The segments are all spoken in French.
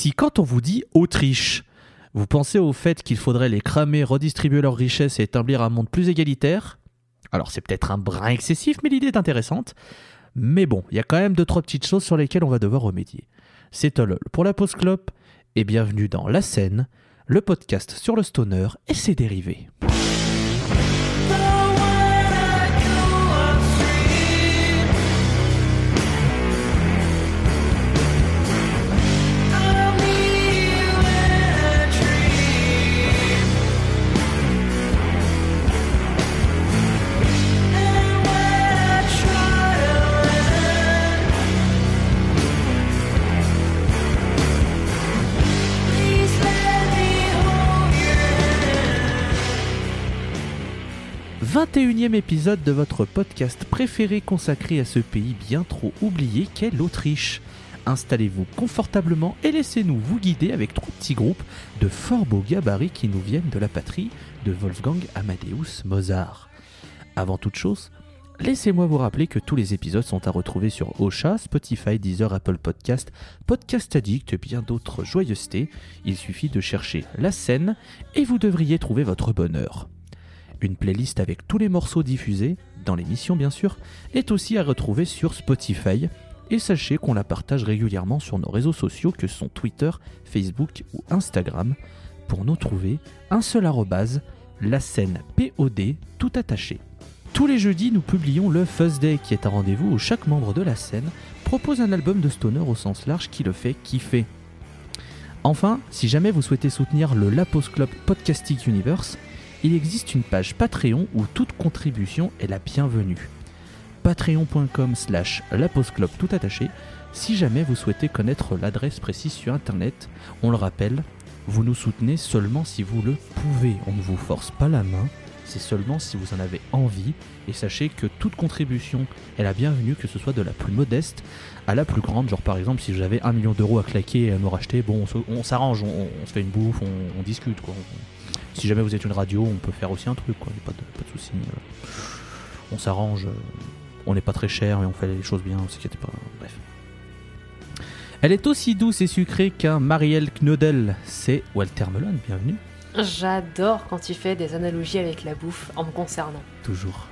Si quand on vous dit Autriche, vous pensez au fait qu'il faudrait les cramer, redistribuer leurs richesses et établir un monde plus égalitaire, alors c'est peut-être un brin excessif, mais l'idée est intéressante. Mais bon, il y a quand même deux trois petites choses sur lesquelles on va devoir remédier. C'est Tolol pour la pause clope et bienvenue dans La Scène, le podcast sur le stoner et ses dérivés. 21e épisode de votre podcast préféré consacré à ce pays bien trop oublié qu'est l'Autriche. Installez-vous confortablement et laissez-nous vous guider avec trois petits groupes de fort beaux gabarits qui nous viennent de la patrie de Wolfgang Amadeus Mozart. Avant toute chose, laissez-moi vous rappeler que tous les épisodes sont à retrouver sur Ocha, Spotify, Deezer, Apple Podcast, Podcast Addict et bien d'autres joyeusetés. Il suffit de chercher la scène et vous devriez trouver votre bonheur. Une playlist avec tous les morceaux diffusés, dans l'émission bien sûr, est aussi à retrouver sur Spotify. Et sachez qu'on la partage régulièrement sur nos réseaux sociaux que sont Twitter, Facebook ou Instagram. Pour nous trouver, un seul arrobase, la scène POD tout attaché. Tous les jeudis, nous publions le Fuzz Day qui est un rendez-vous où chaque membre de la scène propose un album de stoner au sens large qui le fait kiffer. Enfin, si jamais vous souhaitez soutenir le Lapos Club Podcasting Universe, il existe une page Patreon où toute contribution est la bienvenue. Patreon.com slash laposclub tout attaché si jamais vous souhaitez connaître l'adresse précise sur internet. On le rappelle, vous nous soutenez seulement si vous le pouvez. On ne vous force pas la main, c'est seulement si vous en avez envie. Et sachez que toute contribution est la bienvenue, que ce soit de la plus modeste à la plus grande. Genre par exemple, si j'avais un million d'euros à claquer et à me racheter, bon, on, s'arrange, on, se fait une bouffe, on, discute. Quoi si jamais vous êtes une radio, on peut faire aussi un truc, quoi. Pas de, pas de soucis. On s'arrange. Euh, on n'est pas très cher, mais on fait les choses bien, ne s'inquiétez pas. Bref. Elle est aussi douce et sucrée qu'un Marielle Knodel. C'est Walter Melon, bienvenue. J'adore quand tu fais des analogies avec la bouffe en me concernant. Toujours.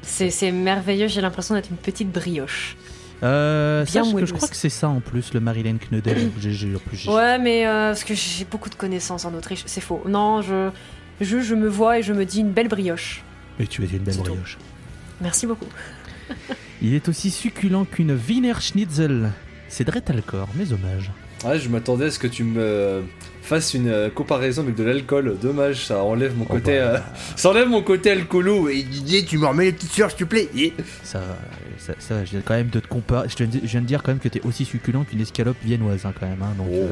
C'est merveilleux, j'ai l'impression d'être une petite brioche. Euh, que je crois que c'est ça en plus, le Marilyn Knudel. ouais, mais euh, parce que j'ai beaucoup de connaissances en Autriche, c'est faux. Non, je, je, je, me vois et je me dis une belle brioche. Et tu es une belle brioche. Merci beaucoup. Il est aussi succulent qu'une Wiener Schnitzel. C'est Dretalcor, mes hommages. Ouais, je m'attendais à ce que tu me fasses une euh, comparaison avec de l'alcool. Dommage, ça enlève mon oh, côté. Bah. Euh, ça enlève mon côté alcoolo. Et Didier, tu me remets les petites sueurs, s'il te plaît. Ça, ça, ça, je viens quand même de te comparer. Je, viens de dire quand même que t'es aussi succulent qu'une escalope viennoise, hein, quand même. Hein, donc. Oh.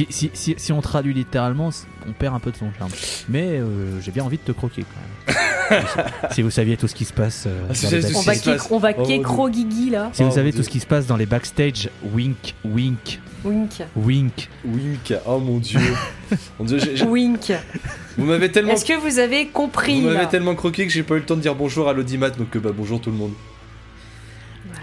Euh, si, si, si, si, on traduit littéralement, on perd un peu de son charme. Mais j'ai bien envie de te croquer quand même. si vous saviez tout ce qui se passe. Ah, on, va on va oh, Guigui là. Si vous savez tout ce qui se passe dans les backstage, wink, wink, Wink. Wink. Wink. Oh mon dieu. mon dieu Wink. Vous m'avez tellement. Est-ce que vous avez compris Vous m'avez tellement croqué que j'ai pas eu le temps de dire bonjour à l'audimat, donc euh, bah, bonjour tout le monde.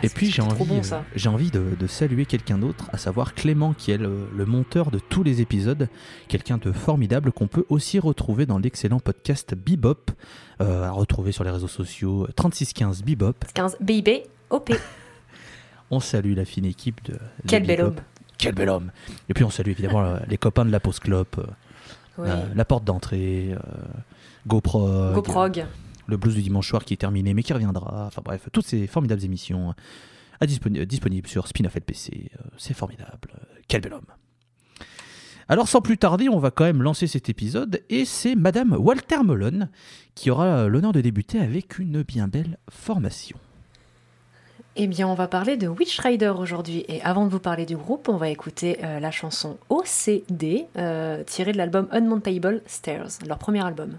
Et puis j'ai envie, euh, j'ai envie de, saluer quelqu'un d'autre, à savoir Clément, qui est le, monteur de tous les épisodes, quelqu'un de formidable qu'on peut aussi retrouver dans l'excellent podcast Bebop, euh, à retrouver sur les réseaux sociaux 3615 Bebop. 15 BIB OP. On salue la fine équipe de. Quel bel homme quel bel homme. Et puis on salue évidemment les copains de la Post Club, euh, euh, la porte d'entrée, euh, GoPro, GoProg, le blues du dimanche soir qui est terminé mais qui reviendra. Enfin bref, toutes ces formidables émissions à disponibles sur Spin-off LPC. c'est formidable. Quel bel homme. Alors sans plus tarder, on va quand même lancer cet épisode et c'est Madame Walter Molon qui aura l'honneur de débuter avec une bien belle formation. Eh bien, on va parler de Witch Rider aujourd'hui. Et avant de vous parler du groupe, on va écouter euh, la chanson OCD, euh, tirée de l'album Unmountable Stairs, leur premier album.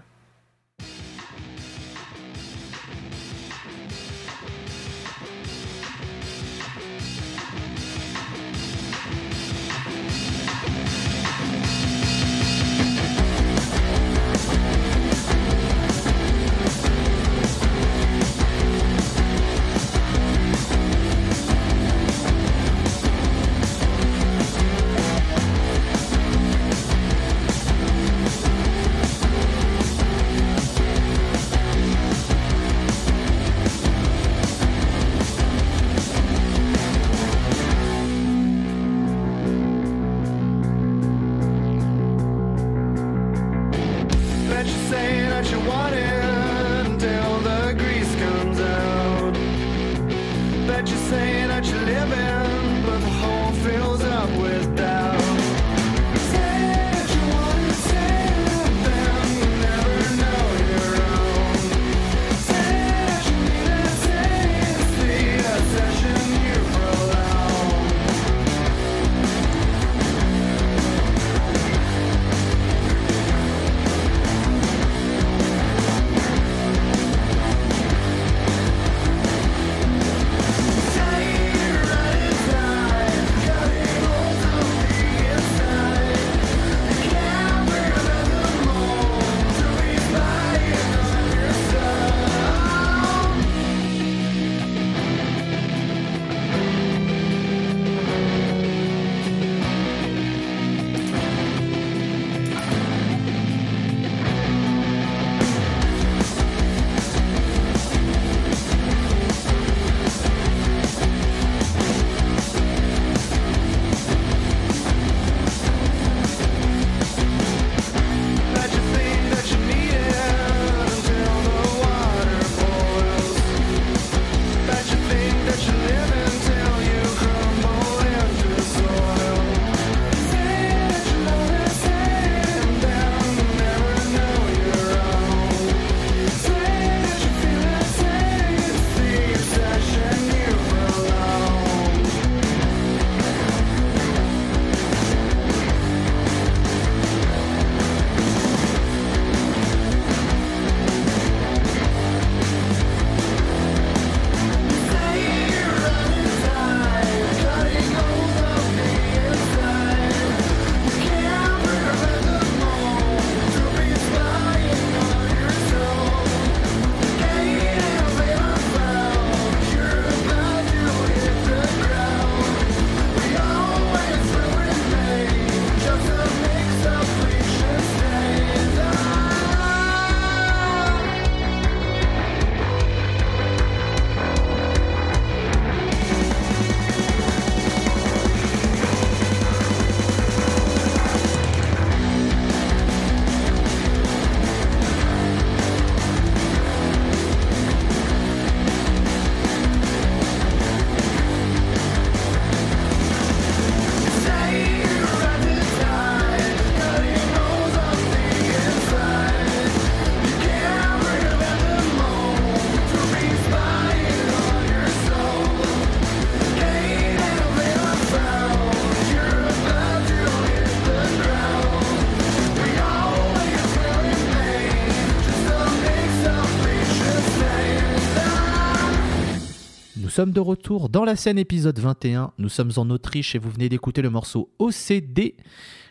Sommes de retour dans la scène épisode 21. Nous sommes en Autriche et vous venez d'écouter le morceau OCD.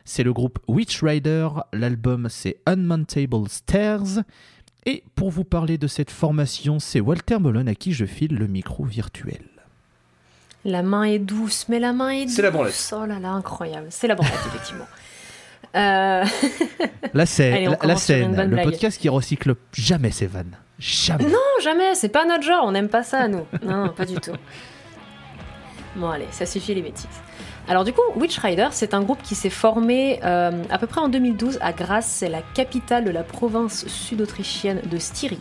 C'est le groupe Witch Rider. L'album c'est Unmountable Stairs. Et pour vous parler de cette formation, c'est Walter Molon à qui je file le micro virtuel. La main est douce, mais la main est douce. C'est la branlette. Oh là là, incroyable. C'est la branlette, effectivement. Euh, La scène, Allez, la, scène, le blague. podcast qui recycle jamais ses vannes. Jamais. Non, jamais, c'est pas notre genre, on n'aime pas ça, nous. Non, pas du tout. Bon, allez, ça suffit les bêtises. Alors, du coup, Witch Rider, c'est un groupe qui s'est formé euh, à peu près en 2012 à Grasse, c'est la capitale de la province sud-autrichienne de Styrie.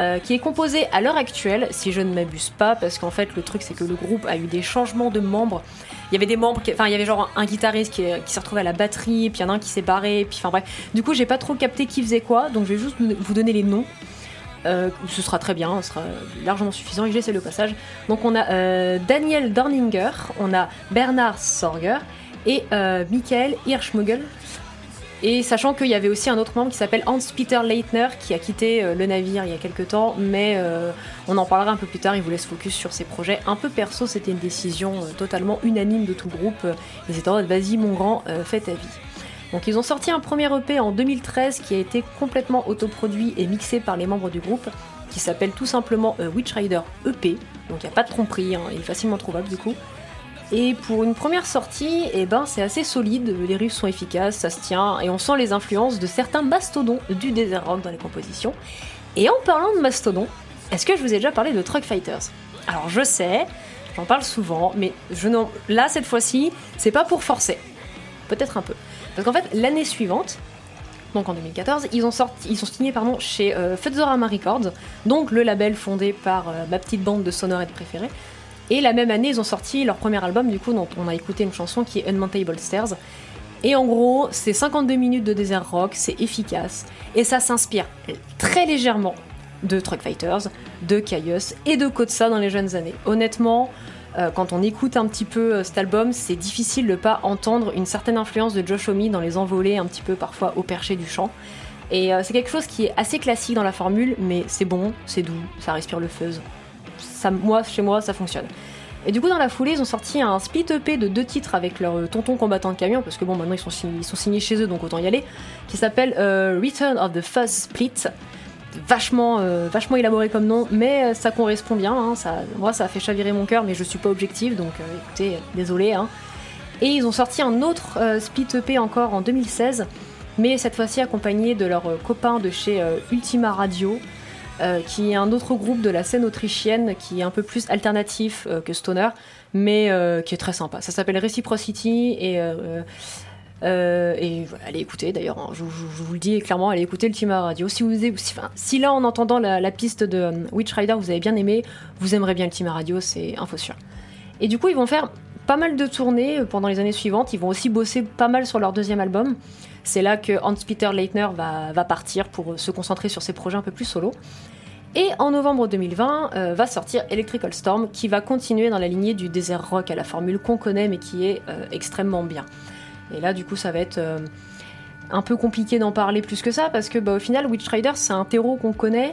euh, qui est composé à l'heure actuelle, si je ne m'abuse pas, parce qu'en fait le truc c'est que le groupe a eu des changements de membres. Il y avait des membres, enfin il y avait genre un guitariste qui, qui s'est retrouvé à la batterie, puis il y en a un qui s'est barré, puis enfin bref. Du coup j'ai pas trop capté qui faisait quoi, donc je vais juste vous donner les noms. Euh, ce sera très bien, ce sera largement suffisant et je laisse le passage. Donc on a euh, Daniel Dorninger, on a Bernard Sorger et euh, Michael Hirschmugel. Et sachant qu'il y avait aussi un autre membre qui s'appelle Hans-Peter Leitner qui a quitté le navire il y a quelques temps, mais on en parlera un peu plus tard, il voulait se focus sur ses projets un peu perso, c'était une décision totalement unanime de tout le groupe. Ils étaient en mode vas-y mon grand, fais ta vie. Donc ils ont sorti un premier EP en 2013 qui a été complètement autoproduit et mixé par les membres du groupe, qui s'appelle tout simplement euh, Witch Rider EP, donc il n'y a pas de tromperie, hein, il est facilement trouvable du coup. Et pour une première sortie, eh ben, c'est assez solide, les riffs sont efficaces, ça se tient, et on sent les influences de certains mastodons du desert rock dans les compositions. Et en parlant de mastodons, est-ce que je vous ai déjà parlé de Truck Fighters? Alors je sais, j'en parle souvent, mais je là cette fois-ci, c'est pas pour forcer. Peut-être un peu. Parce qu'en fait, l'année suivante, donc en 2014, ils ont, sorti, ils sont signés pardon, chez euh, Records, donc le label fondé par euh, ma petite bande de sonorettes préférées. Et la même année, ils ont sorti leur premier album, du coup, dont on a écouté une chanson qui est Unmountable Stairs. Et en gros, c'est 52 minutes de désert rock, c'est efficace, et ça s'inspire très légèrement de Truck Fighters, de Caius et de Kotsa dans les jeunes années. Honnêtement, euh, quand on écoute un petit peu euh, cet album, c'est difficile de pas entendre une certaine influence de Josh Homme dans les envolées un petit peu parfois au perché du chant. Et euh, c'est quelque chose qui est assez classique dans la formule, mais c'est bon, c'est doux, ça respire le fuzz. Ça, moi, chez moi, ça fonctionne. Et du coup, dans la foulée, ils ont sorti un split EP de deux titres avec leur tonton combattant de camion, parce que bon, maintenant ils sont, signés, chez eux, donc autant y aller, qui s'appelle Return of the Fuzz Split. Vachement, euh, vachement élaboré comme nom, mais euh, ça correspond bien. hein, ça, moi, ça a fait chavirer mon cœur, mais je suis pas objective, donc euh, écoutez, désolé. hein. Et ils ont sorti un autre split EP encore en 2016, mais cette fois-ci accompagné de leurs copains de chez Ultima Radio, qui est un autre groupe de la scène autrichienne qui est un peu plus alternatif que Stoner, mais qui est très sympa. Ça s'appelle Reciprocity et. Euh, et voilà, allez écouter d'ailleurs, hein, je, vous le dis clairement, allez écouter Ultima Radio. Si, vous, si, là en entendant la, piste de euh, Witch Rider vous avez bien aimé, vous aimerez bien Ultima Radio, c'est info sûr. Et du coup, ils vont faire pas mal de tournées euh, pendant les années suivantes. Ils vont aussi bosser pas mal sur leur deuxième album. C'est là que Hans-Peter Leitner va, partir pour se concentrer sur ses projets un peu plus solo. Et en novembre 2020 euh, va sortir Electrical Storm qui va continuer dans la lignée du désert rock à la formule qu'on connaît mais qui est extrêmement bien. Et là du coup ça va être euh, un peu compliqué d'en parler plus que ça parce que bah, au final Witch Rider c'est un terreau qu'on connaît,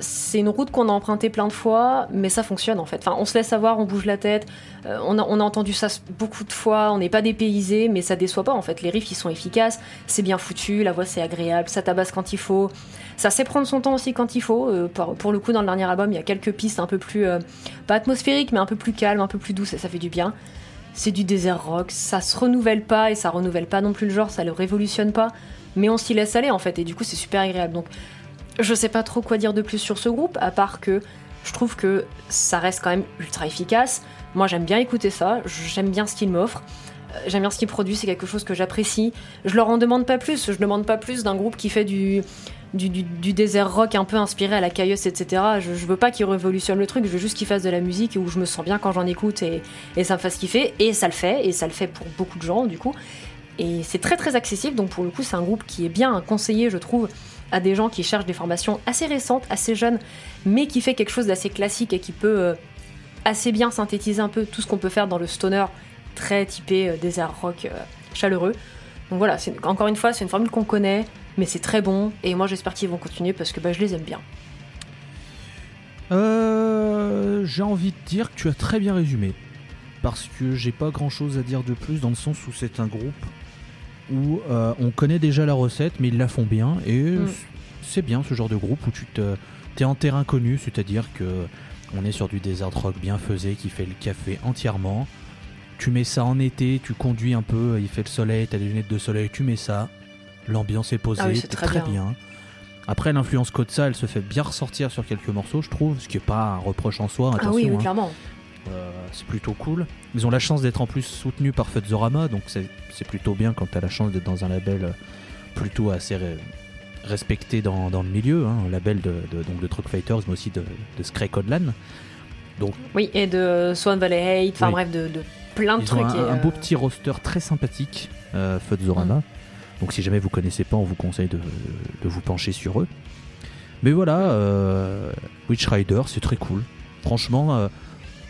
c'est une route qu'on a empruntée plein de fois mais ça fonctionne en fait. Enfin on se laisse avoir, on bouge la tête, euh, on, a, entendu ça beaucoup de fois, on n'est pas dépaysé mais ça déçoit pas en fait. Les riffs ils sont efficaces, c'est bien foutu, la voix c'est agréable, ça tabasse quand il faut. Ça sait prendre son temps aussi quand il faut. Euh, pour, le coup, dans le dernier album, il y a quelques pistes un peu plus, pas atmosphériques, mais un peu plus calmes, un peu plus douces, et ça fait du bien. C'est du désert rock, ça se renouvelle pas, et ça renouvelle pas non plus le genre, ça le révolutionne pas, mais on s'y laisse aller en fait, et du coup, c'est super agréable. Donc, je sais pas trop quoi dire de plus sur ce groupe, à part que je trouve que ça reste quand même ultra efficace. Moi, j'aime bien écouter ça, j'aime bien ce qu'il m'offre. Euh, J'aime bien ce qu'il produit, c'est quelque chose que j'apprécie. Je leur en demande pas plus, je demande pas plus d'un groupe qui fait du, du, désert rock un peu inspiré à la Caius, etc. Je, je veux pas qu'il révolutionne le truc, je veux juste qu'il fasse de la musique où je me sens bien quand j'en écoute et, ça me fasse kiffer. Et ça le fait, et ça le fait pour beaucoup de gens du coup. Et c'est très très accessible, donc pour le coup c'est un groupe qui est bien conseillé je trouve à des gens qui cherchent des formations assez récentes, assez jeunes, mais qui fait quelque chose d'assez classique et qui peut euh, assez bien synthétiser un peu tout ce qu'on peut faire dans le stoner très typé euh, désert rock euh, chaleureux. Donc voilà, encore une fois c'est une formule qu'on connaît, mais c'est très bon et moi j'espère qu'ils vont continuer parce que bah, je les aime bien. Euh, j'ai envie de dire que tu as très bien résumé. Parce que j'ai pas grand chose à dire de plus dans le sens où c'est un groupe où euh, on connaît déjà la recette, mais ils la font bien. Et Mm. c'est bien ce genre de groupe où tu te, es en terrain connu, c'est-à-dire que on est sur du desert rock bien faisé qui fait le café entièrement. Tu mets ça en été, tu conduis un peu, il fait le soleil, t'as des lunettes de soleil, tu mets ça. L'ambiance est posée, Ah oui, c'est très très, bien. bien. Après, l'influence Kotsa, elle se fait bien ressortir sur quelques morceaux, je trouve, ce qui est pas un reproche en soi. Ah oui, attention, hein. clairement. Euh, c'est plutôt cool. Ils ont la chance d'être en plus soutenus par Futzorama, donc c'est c'est plutôt bien quand tu as la chance d'être dans un label euh, plutôt assez ré- respecté dans, dans le milieu, hein, un label de, de- donc de Truck Fighters, mais aussi de, de Scray Codlan. Oui, et de Swan Valley Hate, enfin Oui. bref, de, de plein de Ils ont trucs. un, et, un beau euh, petit roster très sympathique, euh, Futzorama. Donc si jamais vous connaissez pas, on vous conseille de, de vous pencher sur eux. Mais voilà, euh, Witch Rider, c'est très cool. Franchement, euh,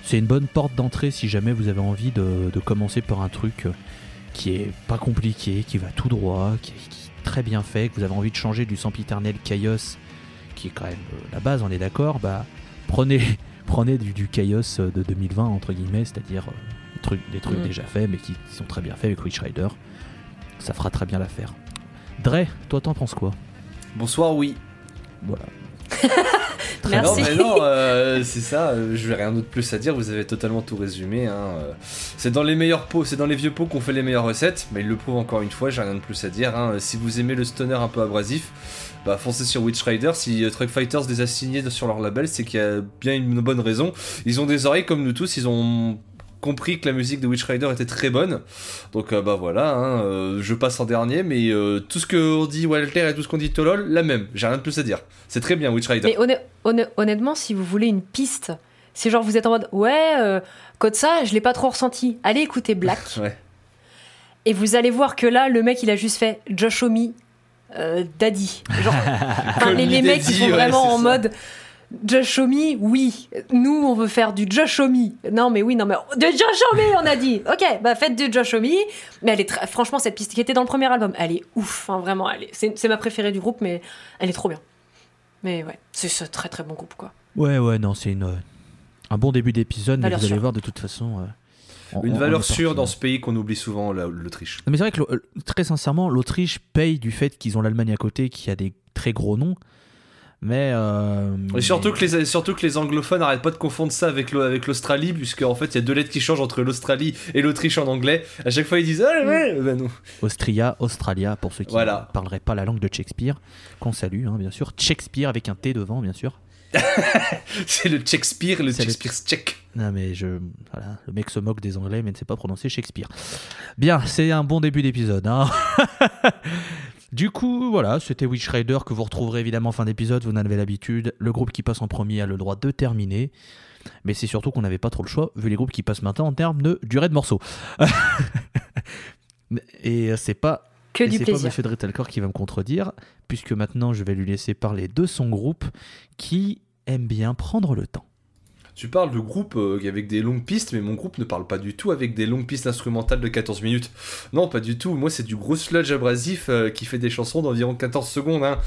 c'est une bonne porte d'entrée si jamais vous avez envie de, de commencer par un truc euh, qui est pas compliqué, qui va tout droit, qui, qui est très bien fait, que vous avez envie de changer du sempiternel Chaos, qui est quand même euh, la base, on est d'accord, bah prenez, prenez du, du Chaos de 2020, entre guillemets, c'est-à-dire des trucs, des trucs Mm. déjà faits, mais qui, qui sont très bien faits avec Witch Rider. Ça fera très bien l'affaire. Dre, toi t'en penses quoi? Bonsoir, oui. Voilà. Merci. Non, mais non, euh, c'est ça, euh, je n'ai rien d'autre plus à dire, vous avez totalement tout résumé. hein, euh. C'est dans les meilleurs pots, c'est dans les vieux pots qu'on fait les meilleures recettes, mais il le prouve encore une fois, j'ai rien de plus à dire. hein. Si vous aimez le stoner un peu abrasif, bah foncez sur Witch Rider. Si euh, Truck Fighters les a signés sur leur label, c'est qu'il y a bien une bonne raison. Ils ont des oreilles comme nous tous, ils ont compris que la musique de Witch Rider était très bonne. Donc euh, bah voilà, hein, euh, je passe en dernier, mais euh, tout ce que dit Walter et tout ce qu'on dit Tolol, la même. J'ai rien de plus à dire. C'est très bien Witch Rider. Mais honn- honn- honnêtement, si vous voulez une piste, c'est genre vous êtes en mode ouais, code ça, je l'ai pas trop ressenti. Allez écouter Black Ouais. et vous allez voir que là, le mec il a juste fait Josh euh, Daddy. Genre, les, les mecs ils sont ouais, vraiment en ça. mode Josh Homme, oui. Nous on veut faire du Josh Homme. Non mais oui, non mais de Josh Homme on a dit. Ok, bah faites du Josh Homme. Mais elle est très, franchement cette piste qui était dans le premier album, elle est ouf. Hein, vraiment, elle est- c'est c'est ma préférée du groupe, mais elle est trop bien. Mais ouais, c'est ce très très bon groupe quoi. Ouais, ouais, non, c'est une, euh, un bon début d'épisode, mais vous allez sûre. voir de toute façon. euh, on- Une on- valeur sûre dans hein. ce pays qu'on oublie souvent, la- l'Autriche. Non, Mais c'est vrai que très sincèrement, l'Autriche paye du fait qu'ils ont l'Allemagne à côté, qui a des très gros noms. Mais. euh, Et surtout mais- que, les, surtout que les anglophones n'arrêtent pas de confondre ça avec le- avec l'Australie, puisque en fait il y a deux lettres qui changent entre l'Australie et l'Autriche en anglais. À chaque fois ils disent Ah ouais, bah non. Austria, Australia, pour ceux qui Voilà. ne parleraient pas la langue de Shakespeare, qu'on salue, hein, bien sûr. Shakespeare avec un T devant, bien sûr. C'est le Shakespeare, le C'est le- Shakespeare tchèque. Non, mais je. Voilà, le mec se moque des Anglais, mais ne sait pas prononcer Shakespeare. Bien, c'est un bon début d'épisode. hein. du coup, voilà, c'était Witch Rider que vous retrouverez évidemment en fin d'épisode. Vous en avez l'habitude. Le groupe qui passe en premier a le droit de terminer. Mais c'est surtout qu'on n'avait pas trop le choix, vu les groupes qui passent maintenant en termes de durée de morceaux. Et c'est pas Que du pas. Monsieur Drittelcore qui va me contredire, puisque maintenant je vais lui laisser parler de son groupe qui aime bien prendre le temps. Tu parles de groupe euh, avec des longues pistes, mais mon groupe ne parle pas du tout avec des longues pistes instrumentales de 14 minutes. Non, pas du tout. Moi, c'est du gros sludge abrasif euh, qui fait des chansons d'environ 14 secondes. Hein.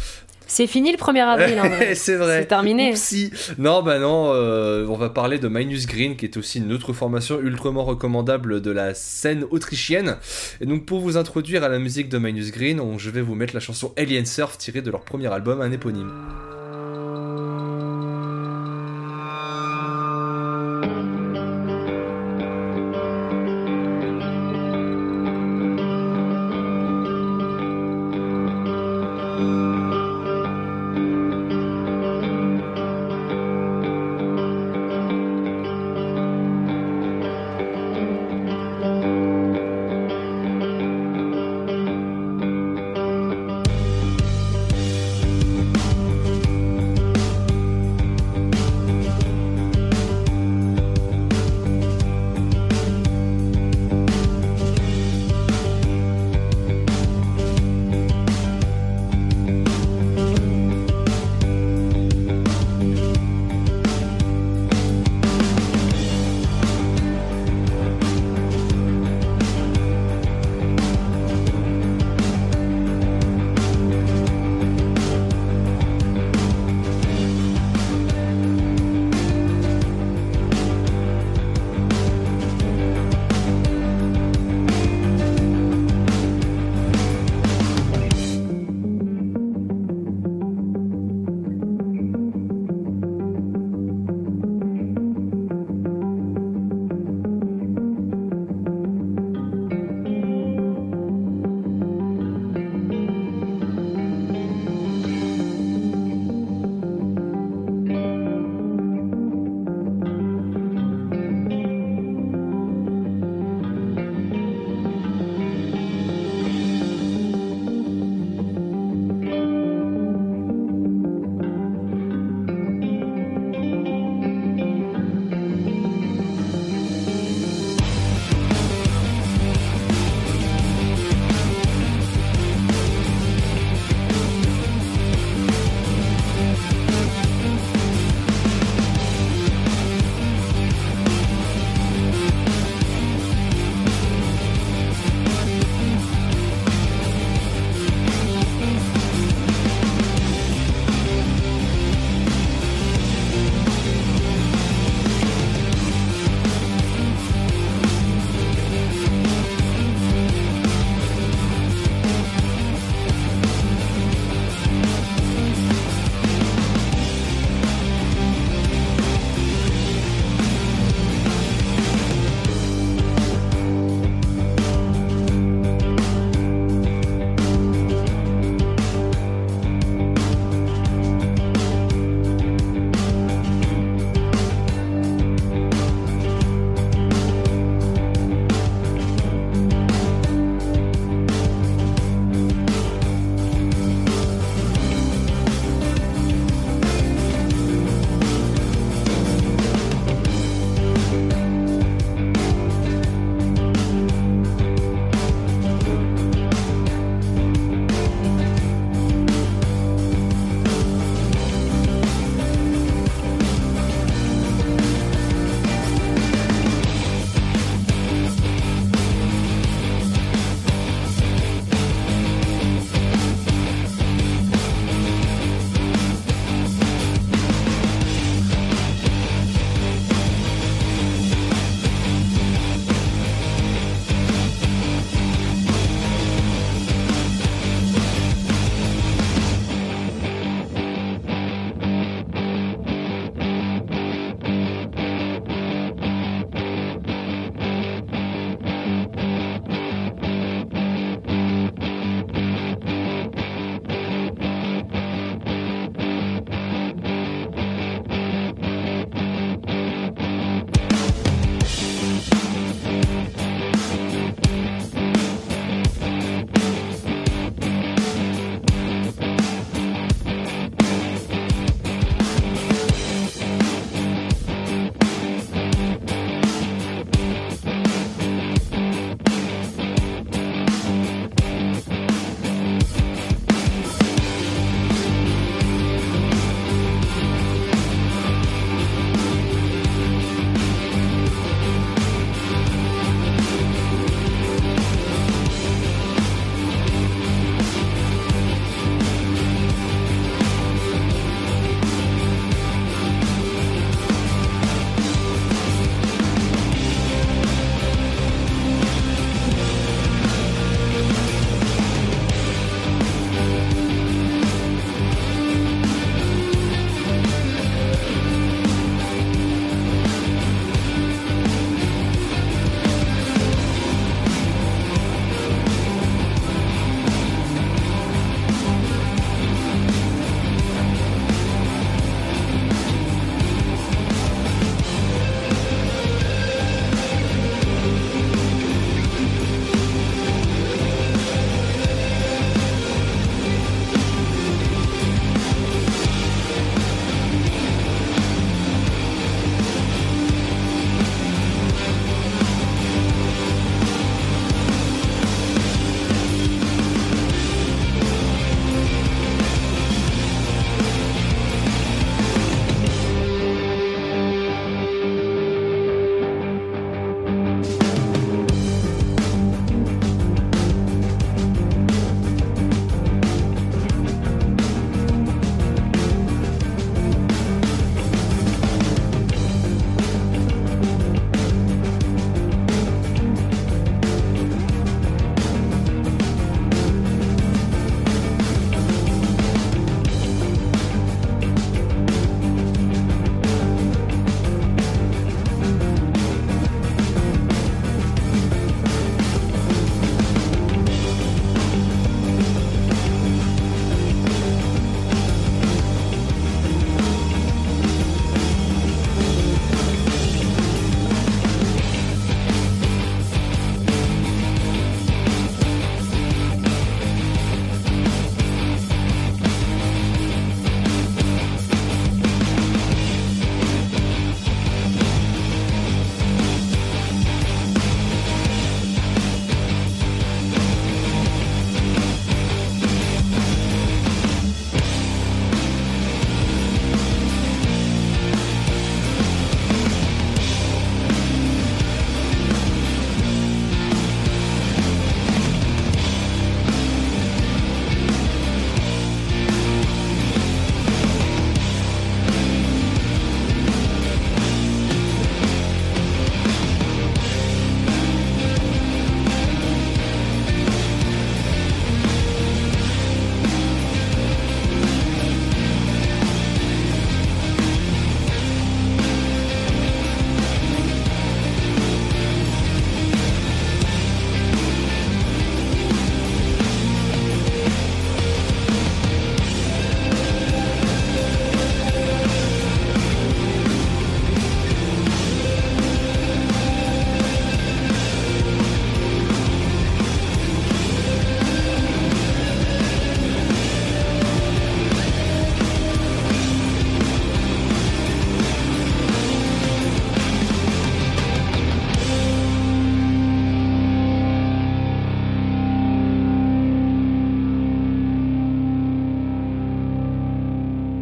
C'est fini le 1er avril. hein, c'est vrai. C'est terminé. Oupsie. Non, bah non, euh, on va parler de Minus Green, qui est aussi une autre formation ultrament recommandable de la scène autrichienne. Et donc, pour vous introduire à la musique de Minus Green, on- je vais vous mettre la chanson Alien Surf tirée de leur premier album, un éponyme.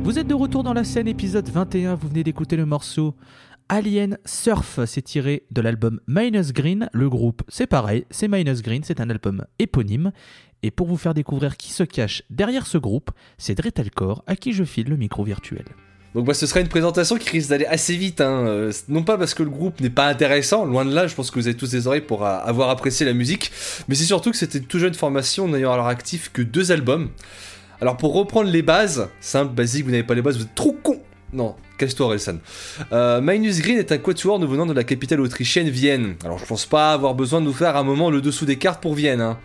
Vous êtes de retour dans la scène, épisode 21. Vous venez d'écouter le morceau Alien Surf. C'est tiré de l'album Minus Green. Le groupe, c'est pareil, c'est Minus Green. C'est un album éponyme. Et pour vous faire découvrir qui se cache derrière ce groupe, c'est Dretalcore à qui je file le micro virtuel. Donc bah, ce sera une présentation qui risque d'aller assez vite, hein. Euh, non pas parce que le groupe n'est pas intéressant, loin de là, je pense que vous avez tous des oreilles pour euh, avoir apprécié la musique, mais c'est surtout que c'était une toute jeune formation n'ayant à leur actif que deux albums. Alors pour reprendre les bases, simple, basique, vous n'avez pas les bases, vous êtes trop con Non, casse-toi Relsan. Euh, Minus Green est un quatuor nous venant de la capitale autrichienne Vienne. Alors je pense pas avoir besoin de nous faire un moment le dessous des cartes pour Vienne, hein.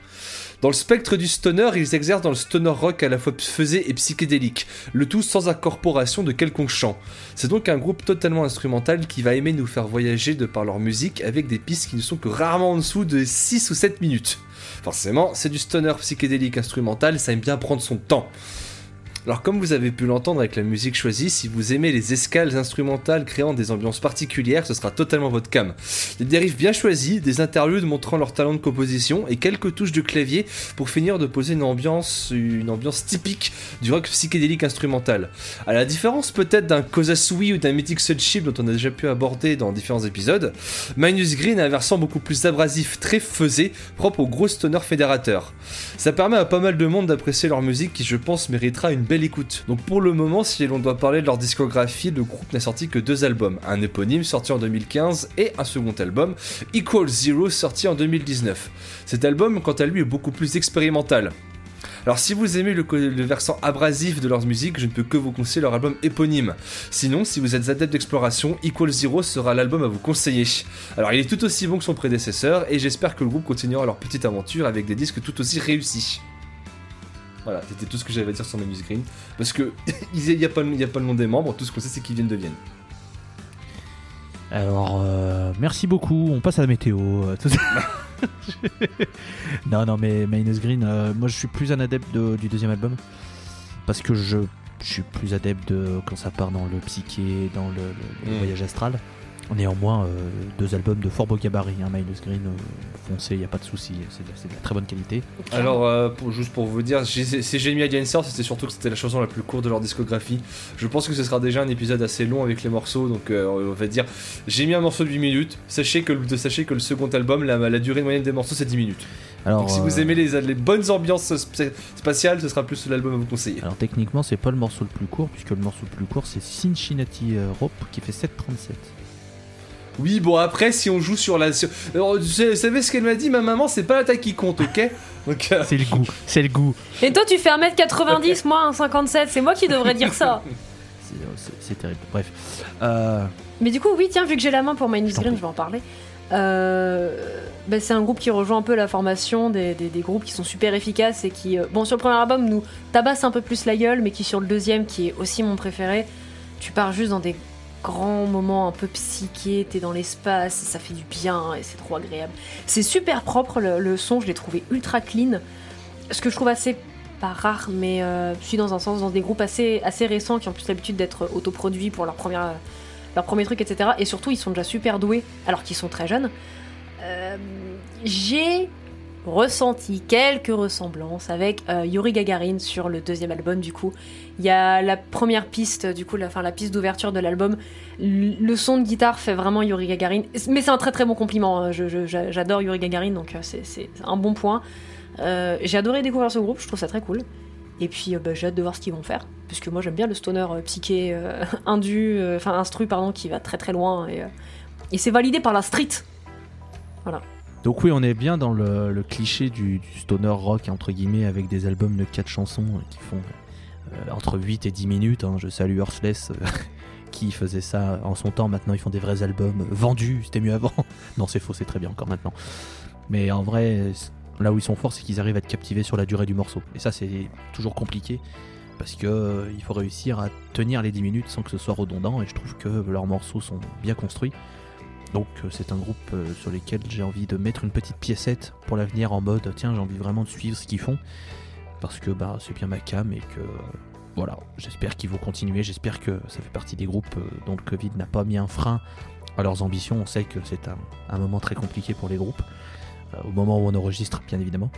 Dans le spectre du stoner, ils exercent dans le stoner rock à la fois faisé et psychédélique, le tout sans incorporation de quelconque chant. C'est donc un groupe totalement instrumental qui va aimer nous faire voyager de par leur musique avec des pistes qui ne sont que rarement en dessous de 6 ou 7 minutes. Forcément, c'est du stoner psychédélique instrumental, ça aime bien prendre son temps. Alors comme vous avez pu l'entendre avec la musique choisie, si vous aimez les escales instrumentales créant des ambiances particulières, ce sera totalement votre cam. Des dérives bien choisies, des interludes montrant leur talent de composition et quelques touches de clavier pour finir de poser une ambiance, une ambiance typique du rock psychédélique instrumental. À la différence peut-être d'un Kozasui ou d'un Mythic Chip dont on a déjà pu aborder dans différents épisodes, Minus Green a un versant beaucoup plus abrasif, très faisé, propre au gros stoner fédérateur. Ça permet à pas mal de monde d'apprécier leur musique qui je pense méritera une belle écoute. Donc pour le moment, si l'on doit parler de leur discographie, le groupe n'a sorti que deux albums, un éponyme sorti en 2015 et un second album, Equal Zero sorti en 2019. Cet album, quant à lui, est beaucoup plus expérimental. Alors si vous aimez le, versant abrasif de leur musique, je ne peux que vous conseiller leur album éponyme. Sinon, si vous êtes adepte d'exploration, Equal Zero sera l'album à vous conseiller. Alors il est tout aussi bon que son prédécesseur, et j'espère que le groupe continuera leur petite aventure avec des disques tout aussi réussis. Voilà, c'était tout ce que j'avais à dire sur Minus Green. Parce que il n'y a, pas, a pas le nom des membres, tout ce qu'on sait c'est qu'ils viennent de Vienne. Alors, euh, merci beaucoup. On passe à la météo. Euh, non, non, mais Minus Green, euh, moi je suis plus un adepte du deuxième album. Parce que je, suis plus adepte de quand ça part dans le psyché, dans le, mm. voyage astral. Néanmoins, euh, deux albums de fort beau gabarit, hein, Minus Green, euh, foncé, il n'y a pas de souci, c'est de, la très bonne qualité. Alors, euh, juste pour vous dire, si j'ai mis Alien c'était surtout que c'était la chanson la plus courte de leur discographie. Je pense que ce sera déjà un épisode assez long avec les morceaux, donc on va dire, j'ai mis un morceau de 8 minutes. Sachez que, de, sachez que le second album, la, durée moyenne des morceaux, c'est 10 minutes. Alors, donc si vous aimez les, les bonnes ambiances spatiales, ce sera plus l'album à vous conseiller. Alors techniquement, c'est pas le morceau le plus court, puisque le morceau le plus court, c'est Cincinnati Rope qui fait 7.37. Oui, bon, après, si on joue sur la. vous savez ce qu'elle m'a dit, ma maman, c'est pas la taille qui compte, ok? Donc, euh, C'est le goût, c'est le goût. Et toi, tu fais 1m90, moi 1,57, c'est moi qui devrais dire ça. C'est terrible, bref. Euh, Mais du coup, oui, tiens, vu que j'ai la main pour Minus Green, je vais en parler. Euh, bah, c'est un groupe qui rejoint un peu la formation des, groupes qui sont super efficaces et qui, bon, sur le premier album, nous tabasse un peu plus la gueule, mais qui sur le deuxième, qui est aussi mon préféré, tu pars juste dans des grand moment un peu psyché, t'es dans l'espace, ça fait du bien et c'est trop agréable. C'est super propre le, son, je l'ai trouvé ultra clean. Ce que je trouve assez pas rare, mais euh, je suis dans un sens dans des groupes assez, récents qui ont plus l'habitude d'être autoproduits pour leur premier truc, etc. Et surtout, ils sont déjà super doués alors qu'ils sont très jeunes. Euh, j'ai ressenti quelques ressemblances avec euh, Yuri Gagarin sur le deuxième album du coup. Il y a la première piste, du coup, la, fin, la piste d'ouverture de l'album. Le son de guitare fait vraiment Yuri Gagarin, mais c'est un très très bon compliment. Hein. J'adore Yuri Gagarin, donc euh, c'est un bon point. Euh, j'ai adoré découvrir ce groupe, je trouve ça très cool. Et puis bah, j'ai hâte de voir ce qu'ils vont faire, puisque moi j'aime bien le stoner psyché, indu, enfin instru pardon, qui va très très loin et, et c'est validé par la street. Voilà. Donc oui, on est bien dans le, cliché du, stoner rock, entre guillemets, avec des albums de 4 chansons qui font euh, entre 8 et 10 minutes. Hein. Je salue Earthless euh, qui faisait ça en son temps. Maintenant, ils font des vrais albums vendus. C'était mieux avant. non, c'est faux, c'est très bien encore maintenant. Mais en vrai, là où ils sont forts, c'est qu'ils arrivent à être captivés sur la durée du morceau. Et ça, c'est toujours compliqué parce que euh, il faut réussir à tenir les 10 minutes sans que ce soit redondant. Et je trouve que leurs morceaux sont bien construits. Donc euh, c'est un groupe euh, sur lequel j'ai envie de mettre une petite piécette pour l'avenir en mode tiens j'ai envie vraiment de suivre ce qu'ils font. Parce que bah, c'est bien ma cam et que voilà. J'espère qu'ils vont continuer. J'espère que ça fait partie des groupes euh, dont le Covid n'a pas mis un frein à leurs ambitions. On sait que c'est un, moment très compliqué pour les groupes au moment où on enregistre bien évidemment.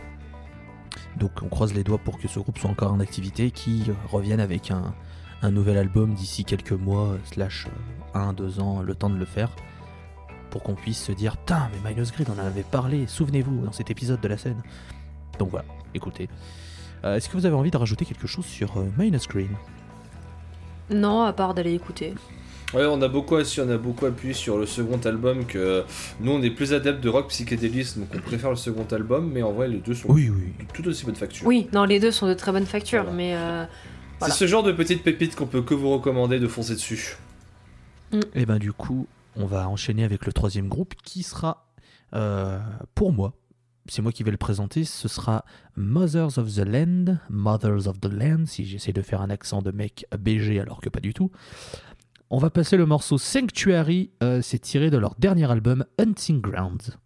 Donc on croise les doigts pour que ce groupe soit encore en activité qui revienne avec un, nouvel album d'ici quelques mois, slash 1, 2 ans, le temps de le faire, pour qu'on puisse se dire Putain, mais Minus Grid, on en avait parlé, souvenez-vous, dans cet épisode de la scène. Donc voilà, écoutez. Euh, Est-ce que vous avez envie de rajouter quelque chose sur euh, Minus Green? Non, à part d'aller écouter. Ouais, on a beaucoup on a beaucoup appuyé sur le second album que nous on est plus adeptes de rock psychédéliste donc on préfère le second album mais en vrai les deux sont Oui, oui. de tout aussi bonne facture. Oui, non, les deux sont de très bonne facture, Voilà. mais euh, voilà. C'est ce genre de petite pépite qu'on peut que vous recommander de foncer dessus. Et ben du coup, on va enchaîner avec le troisième groupe qui sera, euh, pour moi, c'est moi qui vais le présenter, ce sera Mothers of the Land, Mothers of the Land, si j'essaie de faire un accent de mec BG alors que pas du tout. On va passer le morceau Sanctuary, euh, c'est tiré de leur dernier album Hunting Grounds.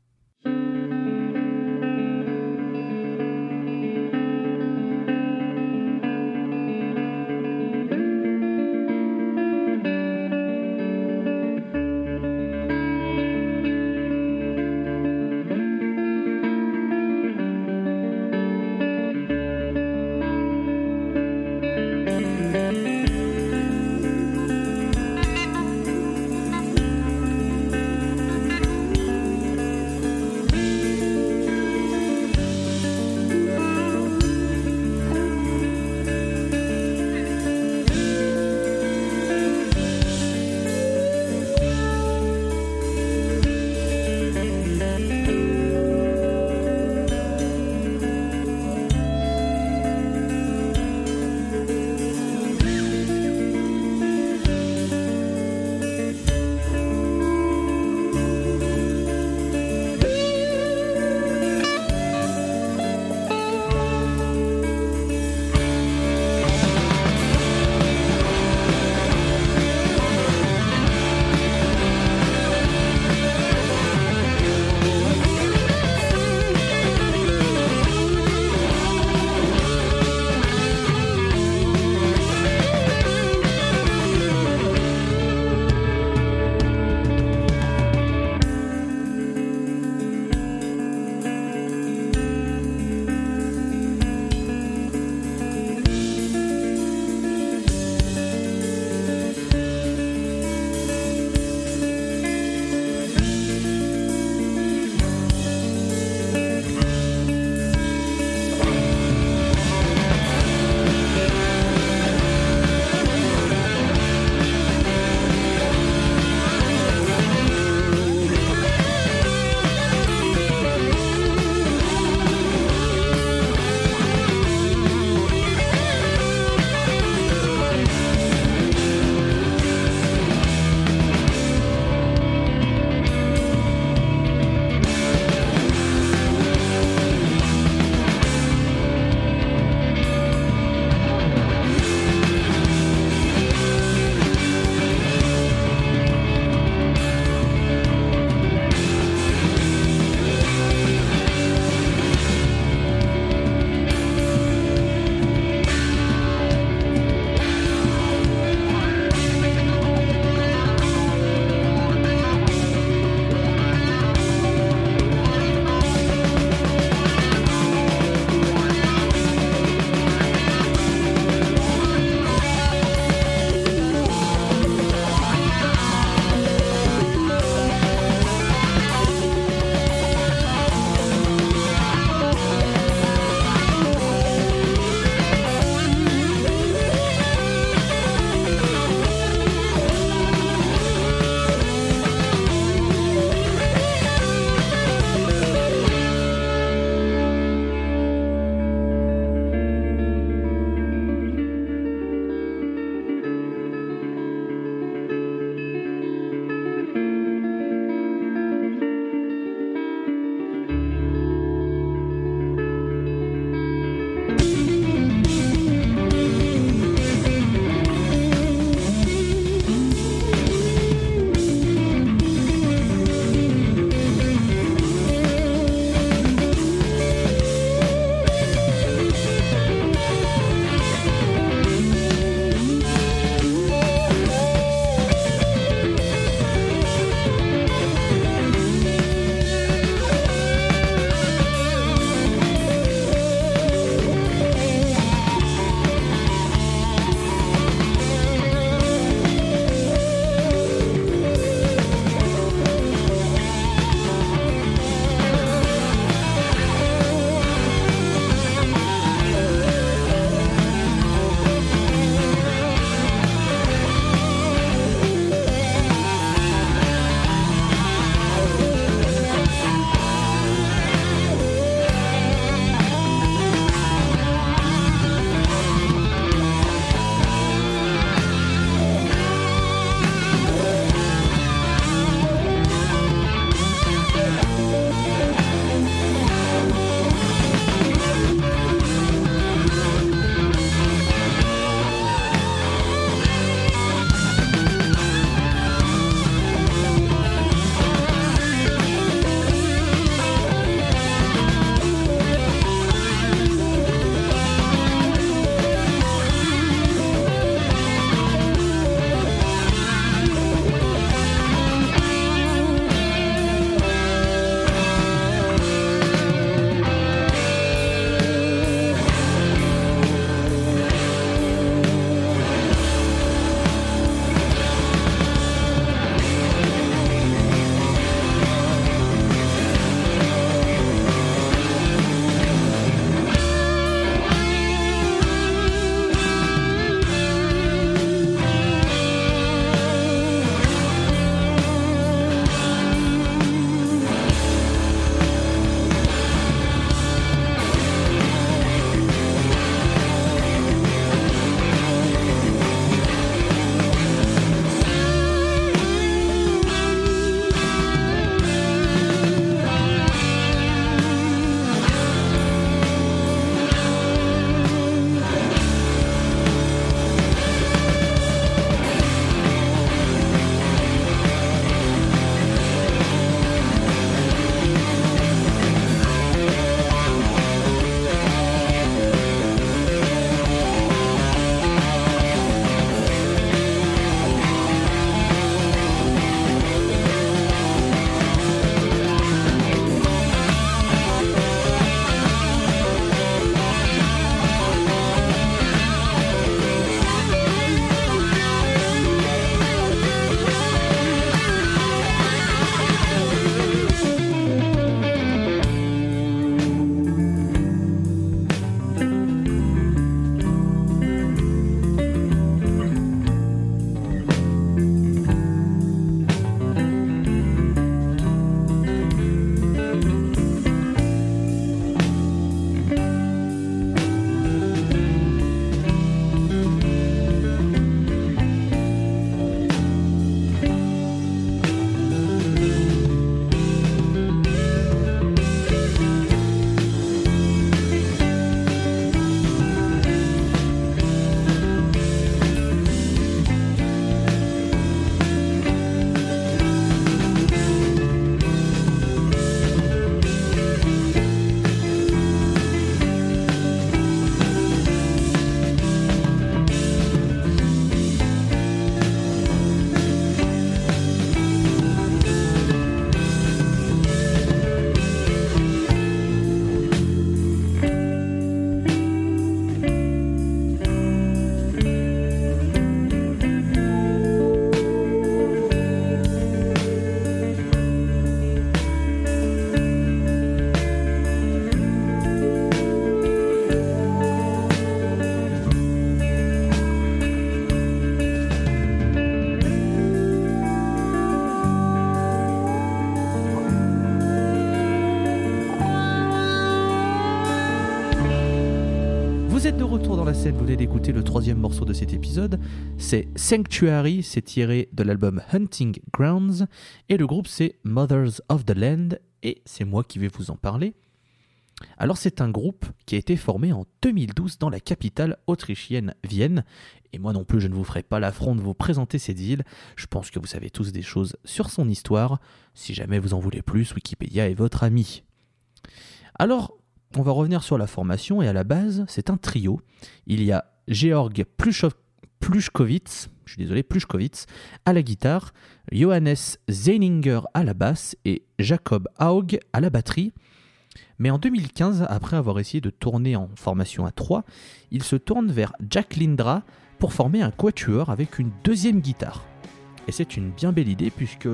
De cet épisode. C'est Sanctuary, c'est tiré de l'album Hunting Grounds. Et le groupe c'est Mothers of the Land. Et c'est moi qui vais vous en parler. Alors c'est un groupe qui a été formé en 2012 dans la capitale autrichienne Vienne. Et moi non plus je ne vous ferai pas l'affront de vous présenter cette ville. Je pense que vous savez tous des choses sur son histoire. Si jamais vous en voulez plus, Wikipédia est votre ami. Alors on va revenir sur la formation et à la base, c'est un trio. Il y a Georg Plushkovitz, à la guitare, Johannes Zeininger à la basse et Jacob Haug à la batterie. Mais en 2015, après avoir essayé de tourner en formation à 3, il se tourne vers Jack Lindra pour former un quatuor avec une deuxième guitare. Et c'est une bien belle idée puisque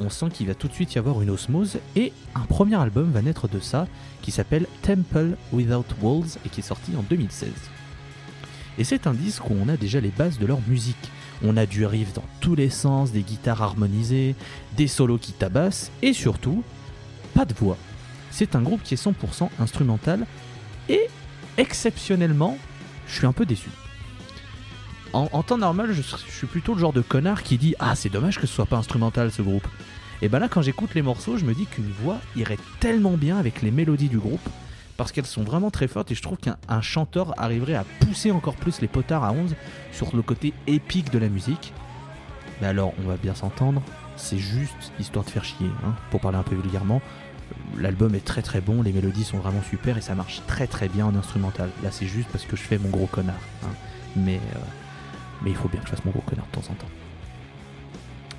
on sent qu'il va tout de suite y avoir une osmose et un premier album va naître de ça qui s'appelle Temple Without Walls et qui est sorti en 2016. Et c'est un disque où on a déjà les bases de leur musique. On a du riff dans tous les sens, des guitares harmonisées, des solos qui tabassent et surtout, pas de voix. C'est un groupe qui est 100% instrumental et exceptionnellement, je suis un peu déçu. En, temps normal, je, suis plutôt le genre de connard qui dit Ah, c'est dommage que ce soit pas instrumental ce groupe. Et ben là, quand j'écoute les morceaux, je me dis qu'une voix irait tellement bien avec les mélodies du groupe parce qu'elles sont vraiment très fortes et je trouve qu'un chanteur arriverait à pousser encore plus les potards à 11 sur le côté épique de la musique. Mais alors, on va bien s'entendre, c'est juste histoire de faire chier, hein, pour parler un peu vulgairement. L'album est très très bon, les mélodies sont vraiment super et ça marche très très bien en instrumental. Là, c'est juste parce que je fais mon gros connard. Hein. Mais euh, mais il faut bien que je fasse mon gros connard de temps en temps.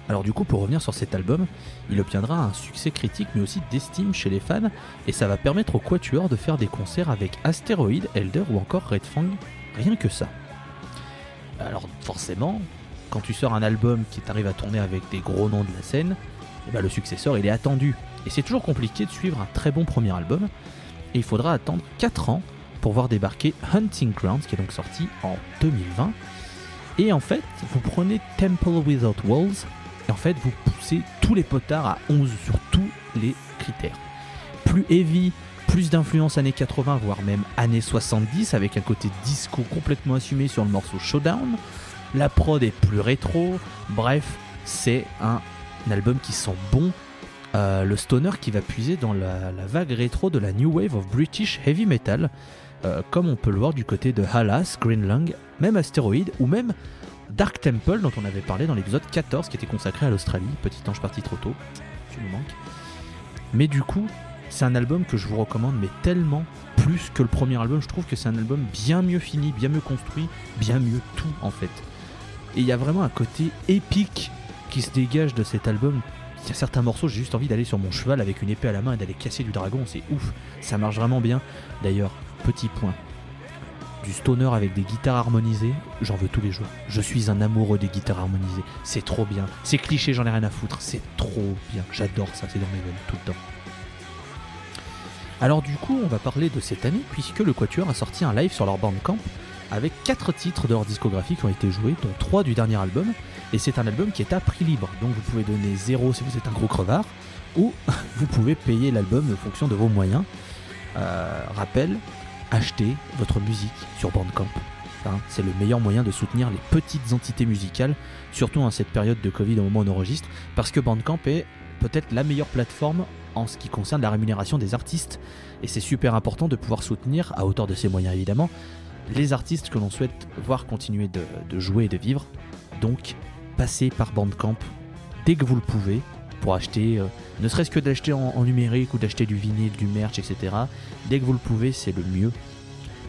Alors du coup, pour revenir sur cet album, il obtiendra un succès critique mais aussi d'estime chez les fans, et ça va permettre au Quatuor de faire des concerts avec Asteroid, Elder ou encore Red Fang, rien que ça. Alors forcément, quand tu sors un album qui t'arrive à tourner avec des gros noms de la scène, eh ben, le successeur il est attendu. Et c'est toujours compliqué de suivre un très bon premier album, et il faudra attendre 4 ans pour voir débarquer Hunting Grounds, qui est donc sorti en 2020, et en fait, vous prenez Temple Without Walls, et en fait, vous poussez tous les potards à 11 sur tous les critères. Plus heavy, plus d'influence années 80, voire même années 70, avec un côté disco complètement assumé sur le morceau Showdown. La prod est plus rétro. Bref, c'est un, album qui sent bon. Euh, le stoner qui va puiser dans la, vague rétro de la New Wave of British Heavy Metal. Euh, comme on peut le voir du côté de Halas, Greenlung, même Astéroïde ou même Dark Temple dont on avait parlé dans l'épisode 14 qui était consacré à l'Australie. Petit ange parti trop tôt, tu me manques. Mais du coup, c'est un album que je vous recommande, mais tellement plus que le premier album. Je trouve que c'est un album bien mieux fini, bien mieux construit, bien mieux tout en fait. Et il y a vraiment un côté épique qui se dégage de cet album. Il y a certains morceaux, j'ai juste envie d'aller sur mon cheval avec une épée à la main et d'aller casser du dragon, c'est ouf, ça marche vraiment bien. D'ailleurs, petit point. Du stoner avec des guitares harmonisées, j'en veux tous les jours. Je suis un amoureux des guitares harmonisées. C'est trop bien. C'est cliché, j'en ai rien à foutre. C'est trop bien. J'adore ça, c'est dans mes veines tout le temps. Alors du coup, on va parler de cette année puisque le Quatuor a sorti un live sur leur bandcamp avec 4 titres de leur discographie qui ont été joués, dont 3 du dernier album. Et c'est un album qui est à prix libre, donc vous pouvez donner 0 si vous êtes un gros crevard, ou vous pouvez payer l'album en fonction de vos moyens. Euh, rappel, achetez votre musique sur Bandcamp. Hein, c'est le meilleur moyen de soutenir les petites entités musicales, surtout en cette période de Covid au moment où on enregistre, parce que Bandcamp est peut-être la meilleure plateforme en ce qui concerne la rémunération des artistes. Et c'est super important de pouvoir soutenir, à hauteur de ses moyens évidemment, les artistes que l'on souhaite voir continuer de, de, jouer et de vivre. Donc, passez par Bandcamp dès que vous le pouvez pour acheter, euh, ne serait-ce que d'acheter en, numérique ou d'acheter du vinyle, du merch, etc. Dès que vous le pouvez, c'est le mieux.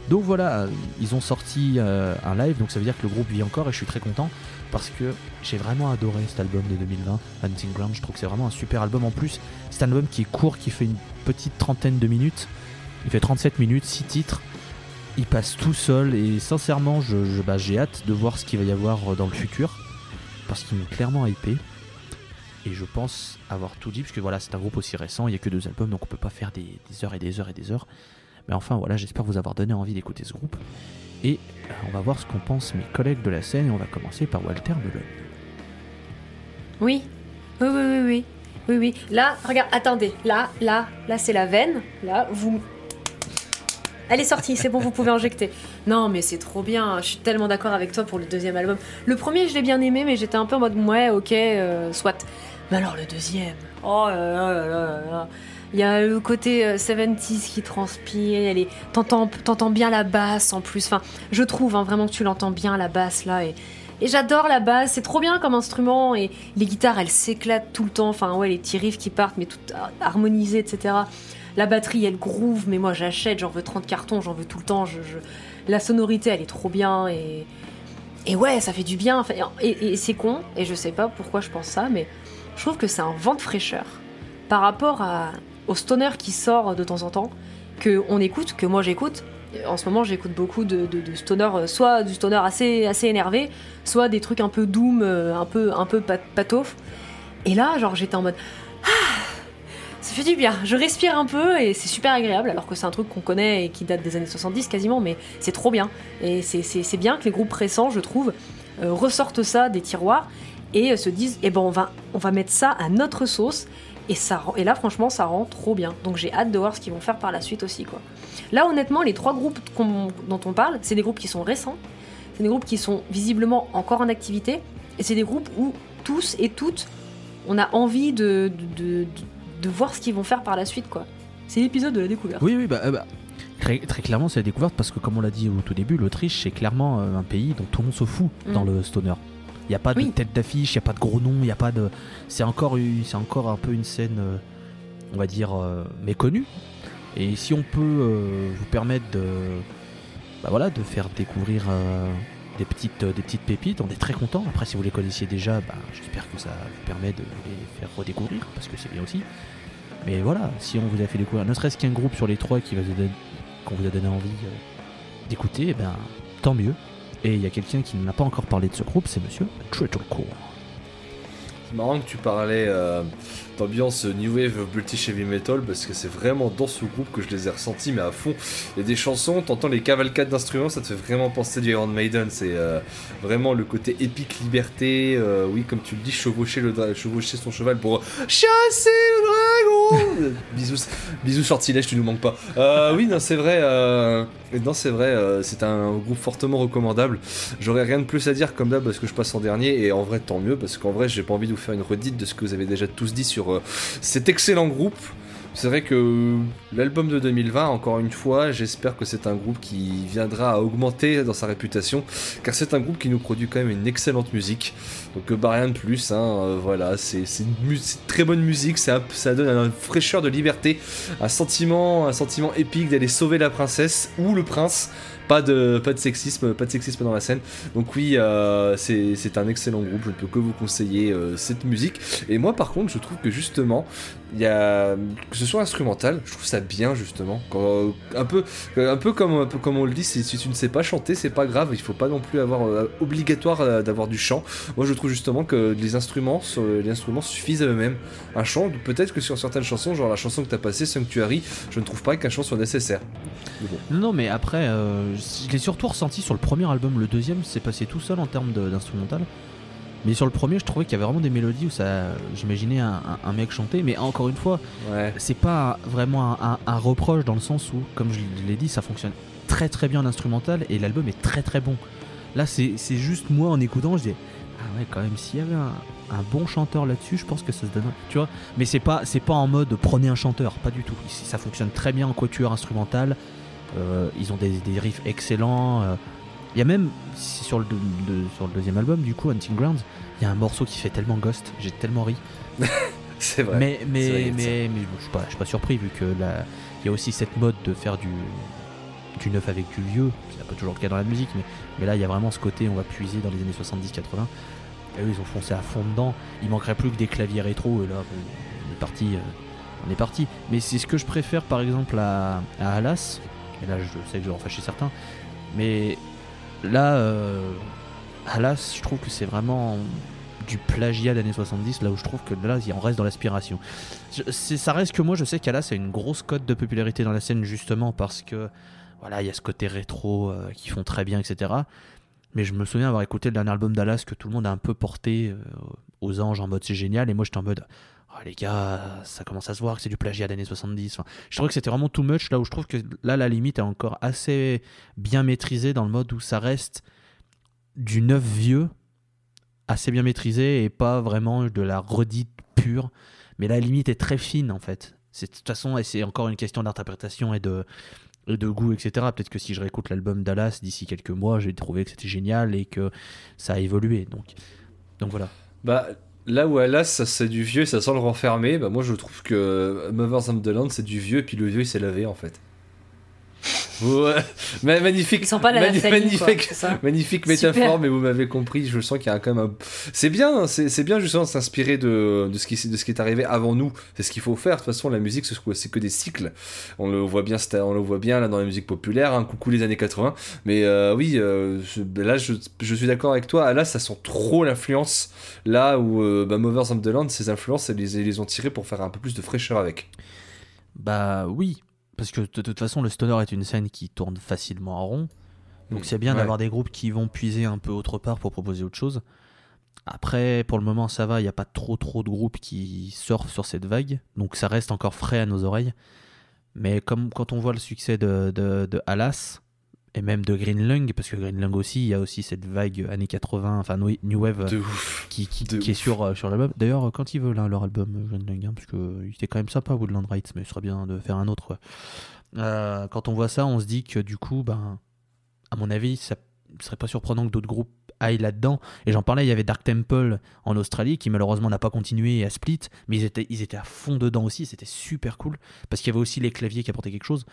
Donc voilà, euh, ils ont sorti euh, un live, donc ça veut dire que le groupe vit encore et je suis très content parce que j'ai vraiment adoré cet album de 2020, Hunting Ground. Je trouve que c'est vraiment un super album en plus. C'est un album qui est court, qui fait une petite trentaine de minutes. Il fait 37 minutes, 6 titres. Il passe tout seul et sincèrement, je, bah, j'ai hâte de voir ce qu'il va y avoir dans le futur parce qu'ils m'ont clairement hypé. Et je pense avoir tout dit, parce que voilà, c'est un groupe aussi récent, il n'y a que deux albums, donc on peut pas faire des, heures et des heures et des heures. Mais enfin voilà, j'espère vous avoir donné envie d'écouter ce groupe. Et euh, on va voir ce qu'en pensent mes collègues de la scène, et on va commencer par Walter Mullen. Oui, oui, oui, oui, oui. Oui, oui. Là, regarde, attendez. Là, là, là, c'est la veine. Là, vous. Elle est sortie, c'est bon, vous pouvez injecter. Non, mais c'est trop bien. Je suis tellement d'accord avec toi pour le deuxième album. Le premier, je l'ai bien aimé, mais j'étais un peu en mode ouais, ok, euh, soit. Mais alors le deuxième. Oh là là là là là. Il y a le côté euh, 70s qui transpire. Est... T'entends, bien la basse en plus. Enfin, je trouve hein, vraiment que tu l'entends bien la basse là et. J'adore la basse, c'est trop bien comme instrument et les guitares elles s'éclatent tout le temps, enfin ouais les petits riffs qui partent mais tout harmonisé etc. La batterie elle groove mais moi j'achète, j'en veux 30 cartons, j'en veux tout le temps, la sonorité elle est trop bien et, et ouais ça fait du bien, Enfin, et, et c'est con et je sais pas pourquoi je pense ça mais je trouve que c'est un vent de fraîcheur par rapport à, au stoner qui sort de temps en temps, que on écoute, que moi j'écoute. En ce moment, j'écoute beaucoup de, stoner, euh, soit du stoner assez, assez énervé, soit des trucs un peu doom, euh, un peu, un peu pat- patof. Et là, genre, j'étais en mode Ah Ça fait du bien, je respire un peu et c'est super agréable, alors que c'est un truc qu'on connaît et qui date des années 70 quasiment, mais c'est trop bien. Et c'est bien que les groupes récents, je trouve, euh, ressortent ça des tiroirs et euh, se disent Eh ben, on va, on va mettre ça à notre sauce. Et, ça, rend- et là, franchement, ça rend trop bien. Donc j'ai hâte de voir ce qu'ils vont faire par la suite aussi. Quoi. Là, honnêtement, les trois groupes dont on parle, c'est des groupes qui sont récents, c'est des groupes qui sont visiblement encore en activité, et c'est des groupes où tous et toutes, on a envie de, de, de- de voir ce qu'ils vont faire par la suite. quoi. C'est l'épisode de la découverte. Oui, oui, bah, euh, bah, très, très clairement, c'est la découverte parce que, comme on l'a dit au tout début, l'Autriche, c'est clairement euh, un pays dont tout le monde se fout Mm. dans le stoner. Il n'y a pas de Oui. tête d'affiche, il n'y a pas de gros noms, il n'y a pas de. C'est encore, c'est encore un peu une scène, euh, on va dire, euh, méconnue. Et si on peut euh, vous permettre de, bah voilà, de faire découvrir des, petites, des petites pépites, on est très content. Après, si vous les connaissiez déjà, bah, j'espère que ça vous permet de les faire redécouvrir parce que c'est bien aussi. Mais voilà, si on vous a fait découvrir, ne serait-ce qu'un groupe sur les trois qui va vous donner- qu'on vous a donné envie d'écouter, eh ben, tant mieux. Et il y a quelqu'un qui n'a pas encore parlé de ce groupe, c'est monsieur Tretorcore. C'est marrant que tu parlais euh, d'ambiance New Wave British Heavy Metal parce que c'est vraiment dans ce groupe que je les ai ressentis, mais à fond. Il y a des chansons, t'entends les cavalcades d'instruments, ça te fait vraiment penser du Iron Maiden. C'est euh, vraiment le côté épique liberté. euh, oui, comme tu le dis, chevaucher, le chevaucher son cheval pour chasser le dragon. Euh, bisous, bisous sortilège, tu nous manques pas. Euh, oui, non, c'est vrai. euh, non, c'est vrai. euh, c'est un groupe fortement recommandable. J'aurais rien de plus à dire comme d'hab parce que je passe en dernier et en vrai tant mieux parce qu'en vrai j'ai pas envie de vous faire une redite de ce que vous avez déjà tous dit sur euh, cet excellent groupe. C'est vrai que l'album de 2020, encore une fois, j'espère que c'est un groupe qui viendra à augmenter dans sa réputation, car c'est un groupe qui nous produit quand même une excellente musique. Donc euh, bah rien de plus, hein, euh, voilà, c'est très bonne musique, ça, donne une fraîcheur de liberté, un sentiment épique d'aller sauver la princesse ou le prince. Pas de, pas de sexisme, pas de sexisme dans la scène. Donc oui, euh, c'est un excellent groupe. Je ne peux que vous conseiller euh, cette musique. Et moi, par contre, je trouve que justement, il y a que ce soit instrumental, je trouve ça bien justement. Quand, un peu, un peu comme, comme on le dit, si, tu ne sais pas chanter, c'est pas grave. Il faut pas non plus avoir euh, obligatoire euh, d'avoir du chant. Moi, je trouve justement que les instruments, les instruments suffisent à eux-mêmes. Un chant, peut-être que sur certaines chansons, genre la chanson que t'as passée, Sanctuary, je ne trouve pas qu'un chant soit nécessaire. Non, mais après, euh, je l'ai surtout ressenti sur le premier album. Le deuxième, c'est passé tout seul en termes d'instrumental. Mais sur le premier, je trouvais qu'il y avait vraiment des mélodies où ça, j'imaginais un, un- un mec chanter. Mais encore une fois, Ouais. c'est pas vraiment un, reproche dans le sens où, comme je l'ai dit, ça fonctionne très très bien en instrumental et l'album est très très bon. Là, c'est c'est juste moi en écoutant, je dis ah ouais, quand même, s'il y avait un, bon chanteur là-dessus, je pense que ça se donne. Tu vois, mais c'est pas c'est pas en mode prenez un chanteur, pas du tout. Ça fonctionne très bien en quatuor instrumental. Euh, ils ont des, des riffs excellents. euh. Il y a même sur le, de- sur le deuxième album, du coup, Hunting Grounds, il y a un morceau qui fait tellement ghost, j'ai tellement ri. C'est vrai. Mais, mais, vrai, mais, mais je, suis pas, je suis pas surpris vu que là, il y a aussi cette mode de faire du, du neuf avec du vieux. C'est pas toujours le cas dans la musique, mais, mais là il y a vraiment ce côté, on va puiser dans les années 70-80. Et eux ils ont foncé à fond dedans. Il manquerait plus que des claviers rétro et là on est parti. euh, on est parti. Mais c'est ce que je préfère par exemple à, à Alas. Et là je sais que je vais en fâcher certains. Mais là, euh, Alas, je trouve que c'est vraiment du plagiat d'années 70, là où je trouve que là, on reste dans l'aspiration. Ça reste que moi, je sais qu'Alas a une grosse cote de popularité dans la scène, justement parce que, voilà, il y a ce côté rétro euh, qui font très bien, etc. Mais je me souviens avoir écouté le dernier album d'Alas que tout le monde a un peu porté euh, aux anges en mode c'est génial, et moi j'étais en mode, Ah, les gars, ça commence à se voir que c'est du plagiat d'années 70. Enfin, je trouve que c'était vraiment too much là où je trouve que là la limite est encore assez bien maîtrisée dans le mode où ça reste du neuf vieux, assez bien maîtrisé et pas vraiment de la redite pure. Mais la limite est très fine en fait. De toute façon, c'est encore une question d'interprétation et de, et de goût, etc. Peut-être que si je réécoute l'album Dallas d'ici quelques mois, j'ai trouvé que c'était génial et que ça a évolué. Donc, donc voilà. Bah, là où Alas, c'est du vieux, ça sent le renfermer, bah moi je trouve que Mothers Land c'est du vieux, et puis le vieux il s'est lavé en fait. Magnifique, Ils sont pas la mani- naphthalie, quoi, magnifique, magnifique Super. métaphore, mais vous m'avez compris. Je sens qu'il y a quand même un. C'est bien, c'est c'est bien justement de s'inspirer de, de, ce qui, de ce qui est arrivé avant nous. C'est ce qu'il faut faire. De toute façon, la musique, c'est c'est que des cycles. On le voit bien, on le voit bien là dans la musique populaire. hein. Coucou les années 80. Mais euh, oui, euh, là, je, je suis d'accord avec toi. Là, ça sent trop l'influence. Là où euh, bah, Mothers of the Land, ces influences, elles les, elles les ont tirées pour faire un peu plus de fraîcheur avec. Bah oui, parce que de, toute façon, le stoner est une scène qui tourne facilement en rond. Donc c'est bien Ouais. d'avoir des groupes qui vont puiser un peu autre part pour proposer autre chose. Après, pour le moment, ça va, il n'y a pas trop trop de groupes qui surfent sur cette vague. Donc ça reste encore frais à nos oreilles. Mais comme quand on voit le succès de, de, de Alas, et même de Green Lung, parce que Green Lung aussi, il y a aussi cette vague années 80, enfin New Wave De ouf. qui, qui, de qui est sur, euh, sur l'album. D'ailleurs, quand ils veulent hein, leur album, euh, Green Lung, hein, parce que euh, il était quand même sympa Woodland Rights, mais ce serait bien de faire un autre. Euh, quand on voit ça, on se dit que du coup, ben, à mon avis, ça serait pas surprenant que d'autres groupes aillent là-dedans. Et j'en parlais, il y avait Dark Temple en Australie qui malheureusement n'a pas continué à Split, mais ils étaient, ils étaient à fond dedans aussi, c'était super cool, parce qu'il y avait aussi les claviers qui apportaient quelque chose.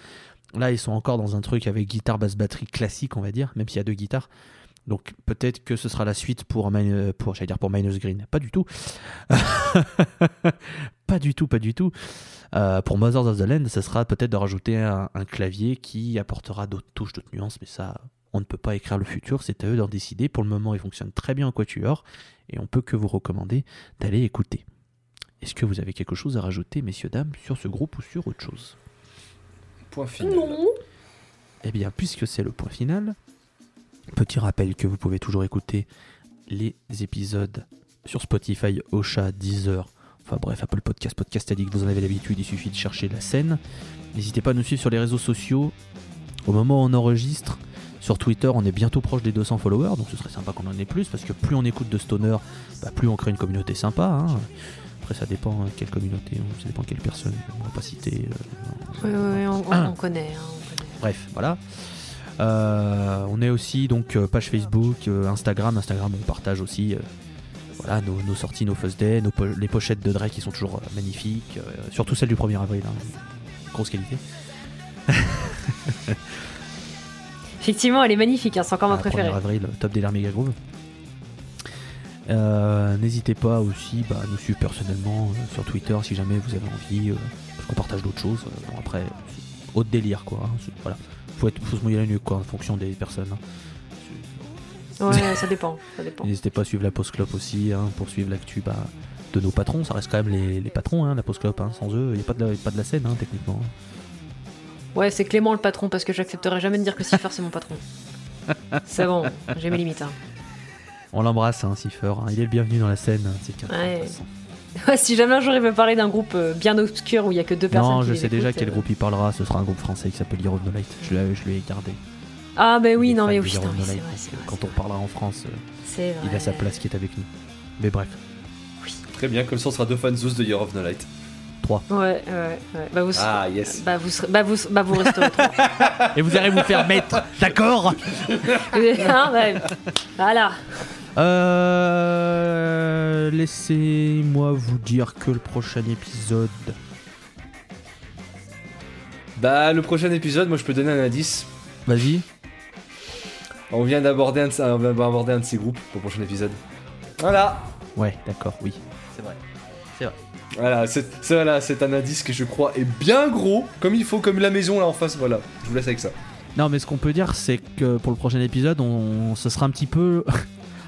Là, ils sont encore dans un truc avec guitare, basse, batterie classique, on va dire, même s'il y a deux guitares. Donc peut-être que ce sera la suite pour, pour, Minus Green. Pas du tout. pas du tout, pas du tout. Pour Mothers of the Land, ce sera peut-être de rajouter un, un clavier qui apportera d'autres touches, d'autres nuances, mais ça, on ne peut pas écrire le futur, c'est à eux d'en décider. Pour le moment, il fonctionne très bien en quatuor, et on peut que vous recommander d'aller écouter. Est-ce que vous avez quelque chose à rajouter, messieurs, dames, sur ce groupe ou sur autre chose? Point final. Non. Eh bien, puisque c'est le point final, petit rappel que vous pouvez toujours écouter les épisodes sur Spotify, Ocha, Deezer, enfin bref, Apple Podcast, Podcast Addict, vous en avez l'habitude, il suffit de chercher la scène. N'hésitez pas à nous suivre sur les réseaux sociaux. Au moment où on enregistre, sur Twitter, on est bientôt proche des 200 followers, donc ce serait sympa qu'on en ait plus, parce que plus on écoute de Stoner, bah, plus on crée une communauté sympa. hein. Après, ça dépend euh, quelle communauté, ça dépend quelle personne, on va pas citer. euh, Oui, on, on- Ah. on connaît, hein, on connaît. Bref, voilà. Euh, on est aussi donc euh, page Facebook, Instagram. Instagram, on partage aussi voilà, nos, nos sorties, nos first day, nos po- les pochettes de Drake qui sont toujours magnifiques. surtout celle du 1er avril. hein. Grosse qualité. Effectivement, elle est magnifique, hein, c'est encore ma Ah, 1er préférée. avril, top des Mega Groove. Euh, N'hésitez pas aussi bah, à nous suivre personnellement euh, sur Twitter si jamais vous avez envie, euh, parce qu'on partage d'autres choses. Euh, bon, après, autre délire quoi. hein. Voilà. Faut, être, faut se mouiller la nuque quoi, en fonction des personnes. hein. Ouais, ça dépend, ça dépend. N'hésitez pas à suivre la Post Club aussi hein, pour suivre l'actu bah, de nos patrons. Ça reste quand même les, les patrons, hein, la Post Club. hein. Sans eux, il n'y a pas de la, pas de la scène techniquement. Ouais, c'est Clément le patron parce que j'accepterai jamais de dire que Cipher c'est mon patron. C'est bon, j'ai mes limites. On l'embrasse, hein, Cipher. hein. Il est le bienvenu dans la scène. hein, C'est qu'un- Ouais. Ouais, si jamais un jour il veut parler d'un groupe euh, bien obscur où il y a que deux personnes. Non, je sais déjà quel euh. groupe il parlera. Ce sera un groupe français qui s'appelle Year of the Light. Je l'ai je lui ai gardé. Ah, bah oui, Il est non, mais oui, non, mais c'est Light, vrai, donc, c'est vrai. Quand on parlera en France, euh, vrai. il a sa place qui est avec nous. Mais bref. Très bien, comme ça on sera deux fans de Year of the Light. Ouais, ouais, ouais. Bah vous, Ah yes. bah, vous, serez- bah, vous, bah, vous resterez. Et vous allez vous faire mettre, d'accord? Hein, ouais. Voilà. Euh, Laissez-moi vous dire que le prochain épisode. Bah le prochain épisode, moi je peux donner un indice. Vas-y. On vient d'aborder un, de- on va aborder un de ces groupes pour le prochain épisode. Voilà. Ouais, d'accord, oui. C'est vrai. Voilà, c'est c'est- voilà, c'est un indice que je crois est bien gros, comme il faut, comme la maison là en face. Voilà, je vous laisse avec ça. Non, mais ce qu'on peut dire, c'est que pour le prochain épisode, on, ce sera un petit peu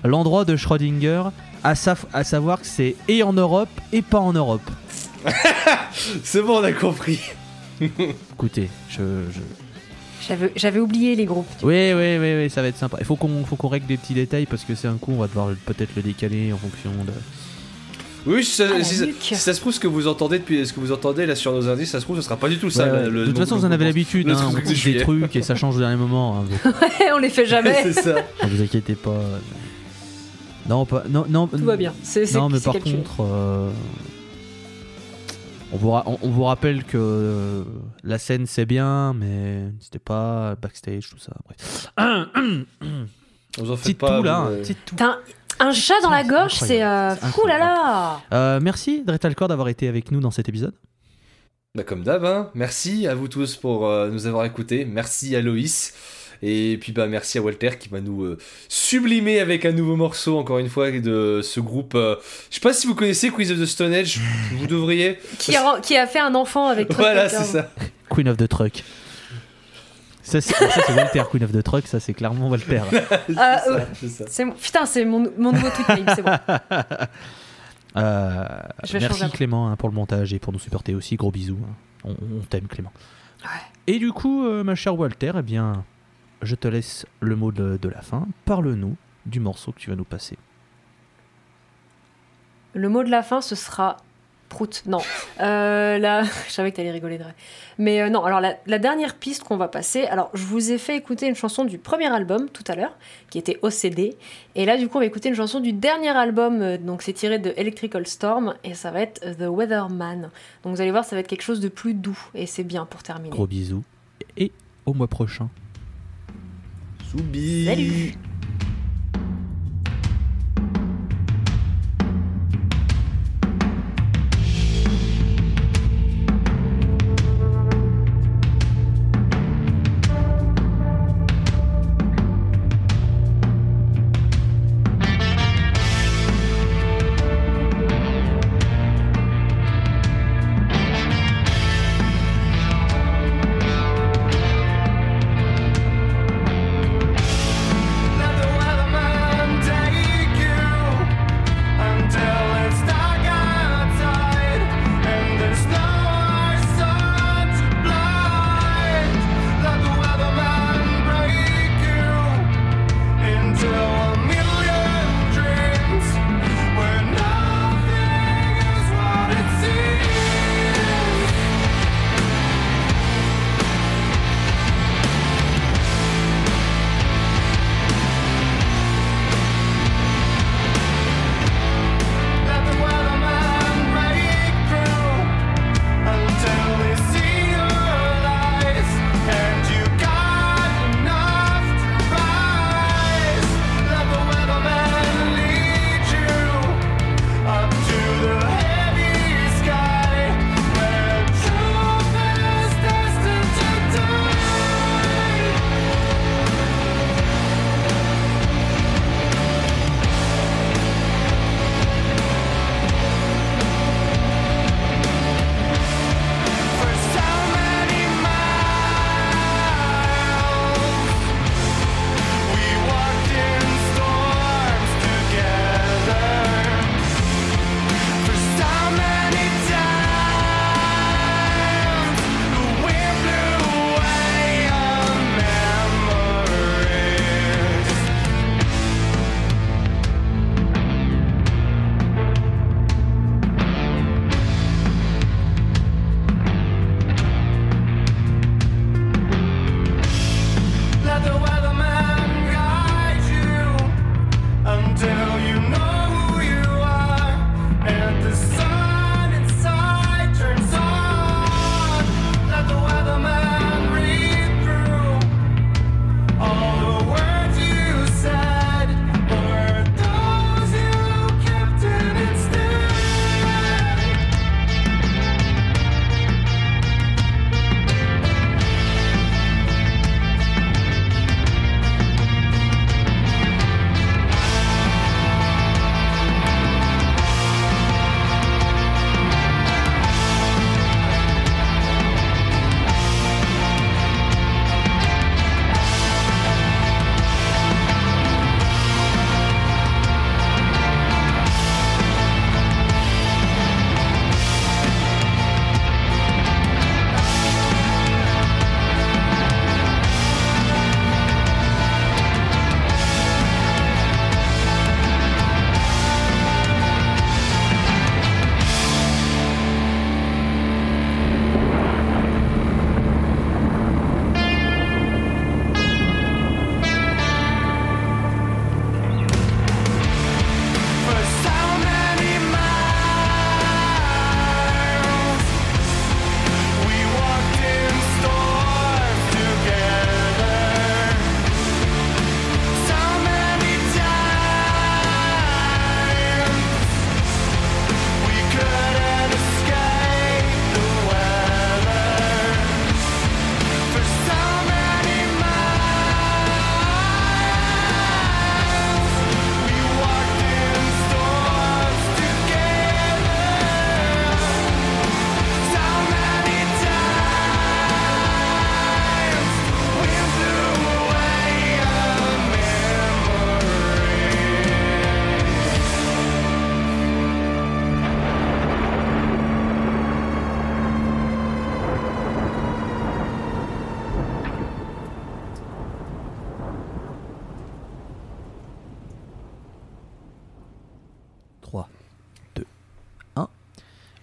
l'endroit de Schrödinger, à, savoir que c'est et en Europe et pas en Europe. C'est bon, on a compris. Écoutez, je. je... J'avais oublié les groupes. Oui, oui, oui, oui, ça va être sympa. Il faut qu'on faut qu'on règle des petits détails parce que c'est un coup, on va devoir peut-être le décaler en fonction de. Oui, si ça, Ah, si ça- nuque. si ça se trouve, ce que vous entendez depuis, ce que vous entendez là sur nos indices, ça se trouve, ce sera pas du tout ça. Ouais, ouais. le- de toute façon, vous en avez l'habitude. hein, on coupe des trucs et ça change au dernier moment. hein, donc, on les fait jamais. c'est ça. ne vous inquiétez pas. Non, pas, non, non. Tout va bien. C'est c'est- Non, mais par calculé. contre, euh, on, vous on- on vous rappelle que euh, la scène c'est bien, mais c'était pas backstage, tout ça. Bref. Vous en faites Petite pas. toux là. T'as un, un chat dans la gorge, c'est. Euh... Ouh là là Euh, merci Dretalcore d'avoir été avec nous dans cet épisode. Bah comme d'hab, hein. merci à vous tous pour euh, nous avoir écoutés, merci à Loïs, et puis bah merci à Walter qui va nous euh, sublimer avec un nouveau morceau, encore une fois, de ce groupe. euh, je sais pas si vous connaissez Quiz of the Stone Age, vous devriez. qui a, qui a fait un enfant avec Truck Voilà, c'est ça. Queen of the Truck. Ça c'est ça, Walter, Queen of the Truck, ça c'est clairement Walter. C'est ça, euh, c'est ça. C'est mon- Putain, c'est mon, mon nouveau tweet name, c'est bon. Euh, merci. Clément hein, pour le montage et pour nous supporter aussi. Gros bisous. hein. On, on t'aime Clément. Ouais. Et du coup, euh, ma chère Walter, eh bien, je te laisse le mot de, de la fin. Parle-nous du morceau que tu vas nous passer. Le mot de la fin, ce sera prout. Non. Euh, là, je savais que t'allais rigoler, Dre. Mais euh, non, alors la, la dernière piste qu'on va passer, alors je vous ai fait écouter une chanson du premier album tout à l'heure, qui était OCD. Et là, du coup, on va écouter une chanson du dernier album, euh, donc c'est tiré de Electrical Storm, et ça va être The Weatherman. Donc vous allez voir, ça va être quelque chose de plus doux, et c'est bien pour terminer. Gros bisous. Et au mois prochain. Soubi. Salut.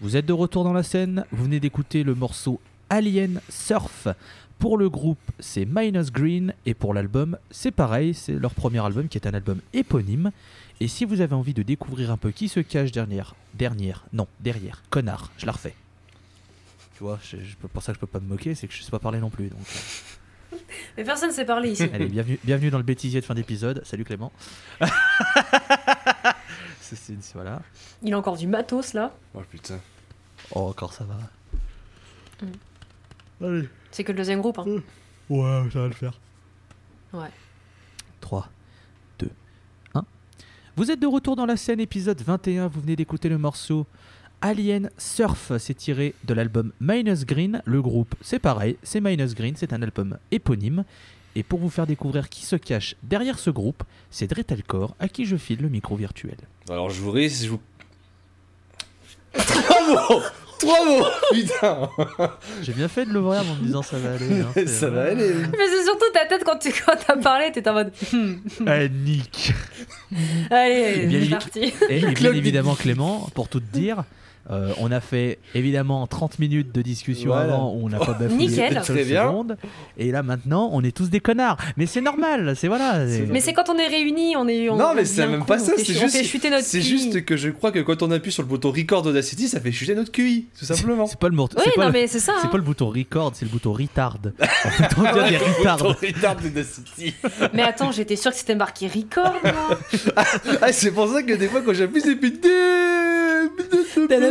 Vous êtes de retour dans la scène, vous venez d'écouter le morceau Alien Surf. Pour le groupe, c'est Minus Green et pour l'album, c'est pareil, c'est leur premier album qui est un album éponyme. Et si vous avez envie de découvrir un peu qui se cache derrière, dernière, non, derrière, connard, je la refais. Tu vois, je, je pour ça que je peux pas me moquer, c'est que je sais pas parler non plus. Donc, Mais personne ne sait parler ici. allez, bienvenue, bienvenue dans le bêtisier de fin d'épisode. Salut Clément. C'est- voilà. Il a encore du matos là. Oh putain. Oh, encore ça va. Mm. Allez. C'est que le deuxième groupe. hein. Ouais, ça va le faire. Ouais. 3, 2, 1. Vous êtes de retour dans la scène, épisode 21. Vous venez d'écouter le morceau Alien Surf. C'est tiré de l'album Minus Green. Le groupe, c'est pareil, c'est Minus Green. C'est un album éponyme. Et pour vous faire découvrir qui se cache derrière ce groupe, c'est Dretalcore à qui je file le micro virtuel. Alors je vous risque, je vous. Trois mots Putain J'ai bien fait de l'ouvrir en me disant ça va aller. hein, c'est Ça va aller Mais c'est surtout ta tête quand tu quand t'as parlé, t'étais en mode. hmm, Ah, Nick. Allez, Bien c'est évi- parti. Et, et bien évidemment, Clément, pour tout te dire, euh, on a fait évidemment 30 minutes de discussion Voilà. avant où on n'a pas bafouillé Nickel. une seule Très bien. seconde. Et là maintenant, on est tous des connards. Mais c'est normal, c'est voilà. C'est Mais c'est quand on est réunis, on est. on- Non, mais on c'est même pas ça, c'est juste- On fait chuter notre C'est QI. juste que je crois que quand on appuie sur le bouton record d'Audacity, ça fait chuter notre QI, tout simplement. C'est pas le mot. Oui, non, le- mais c'est ça. c'est hein. pas le bouton record, c'est le bouton retard. En fait, on dirait des retards. Bouton retard d'Audacity. Mais attends, j'étais sûre que c'était marqué record, moi. Ah, c'est pour ça que des fois quand j'appuie, c'est plus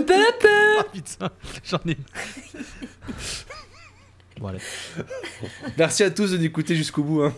Ah putain, j'en ai. Bon, allez. Merci à tous de nous écouter jusqu'au bout. Hein.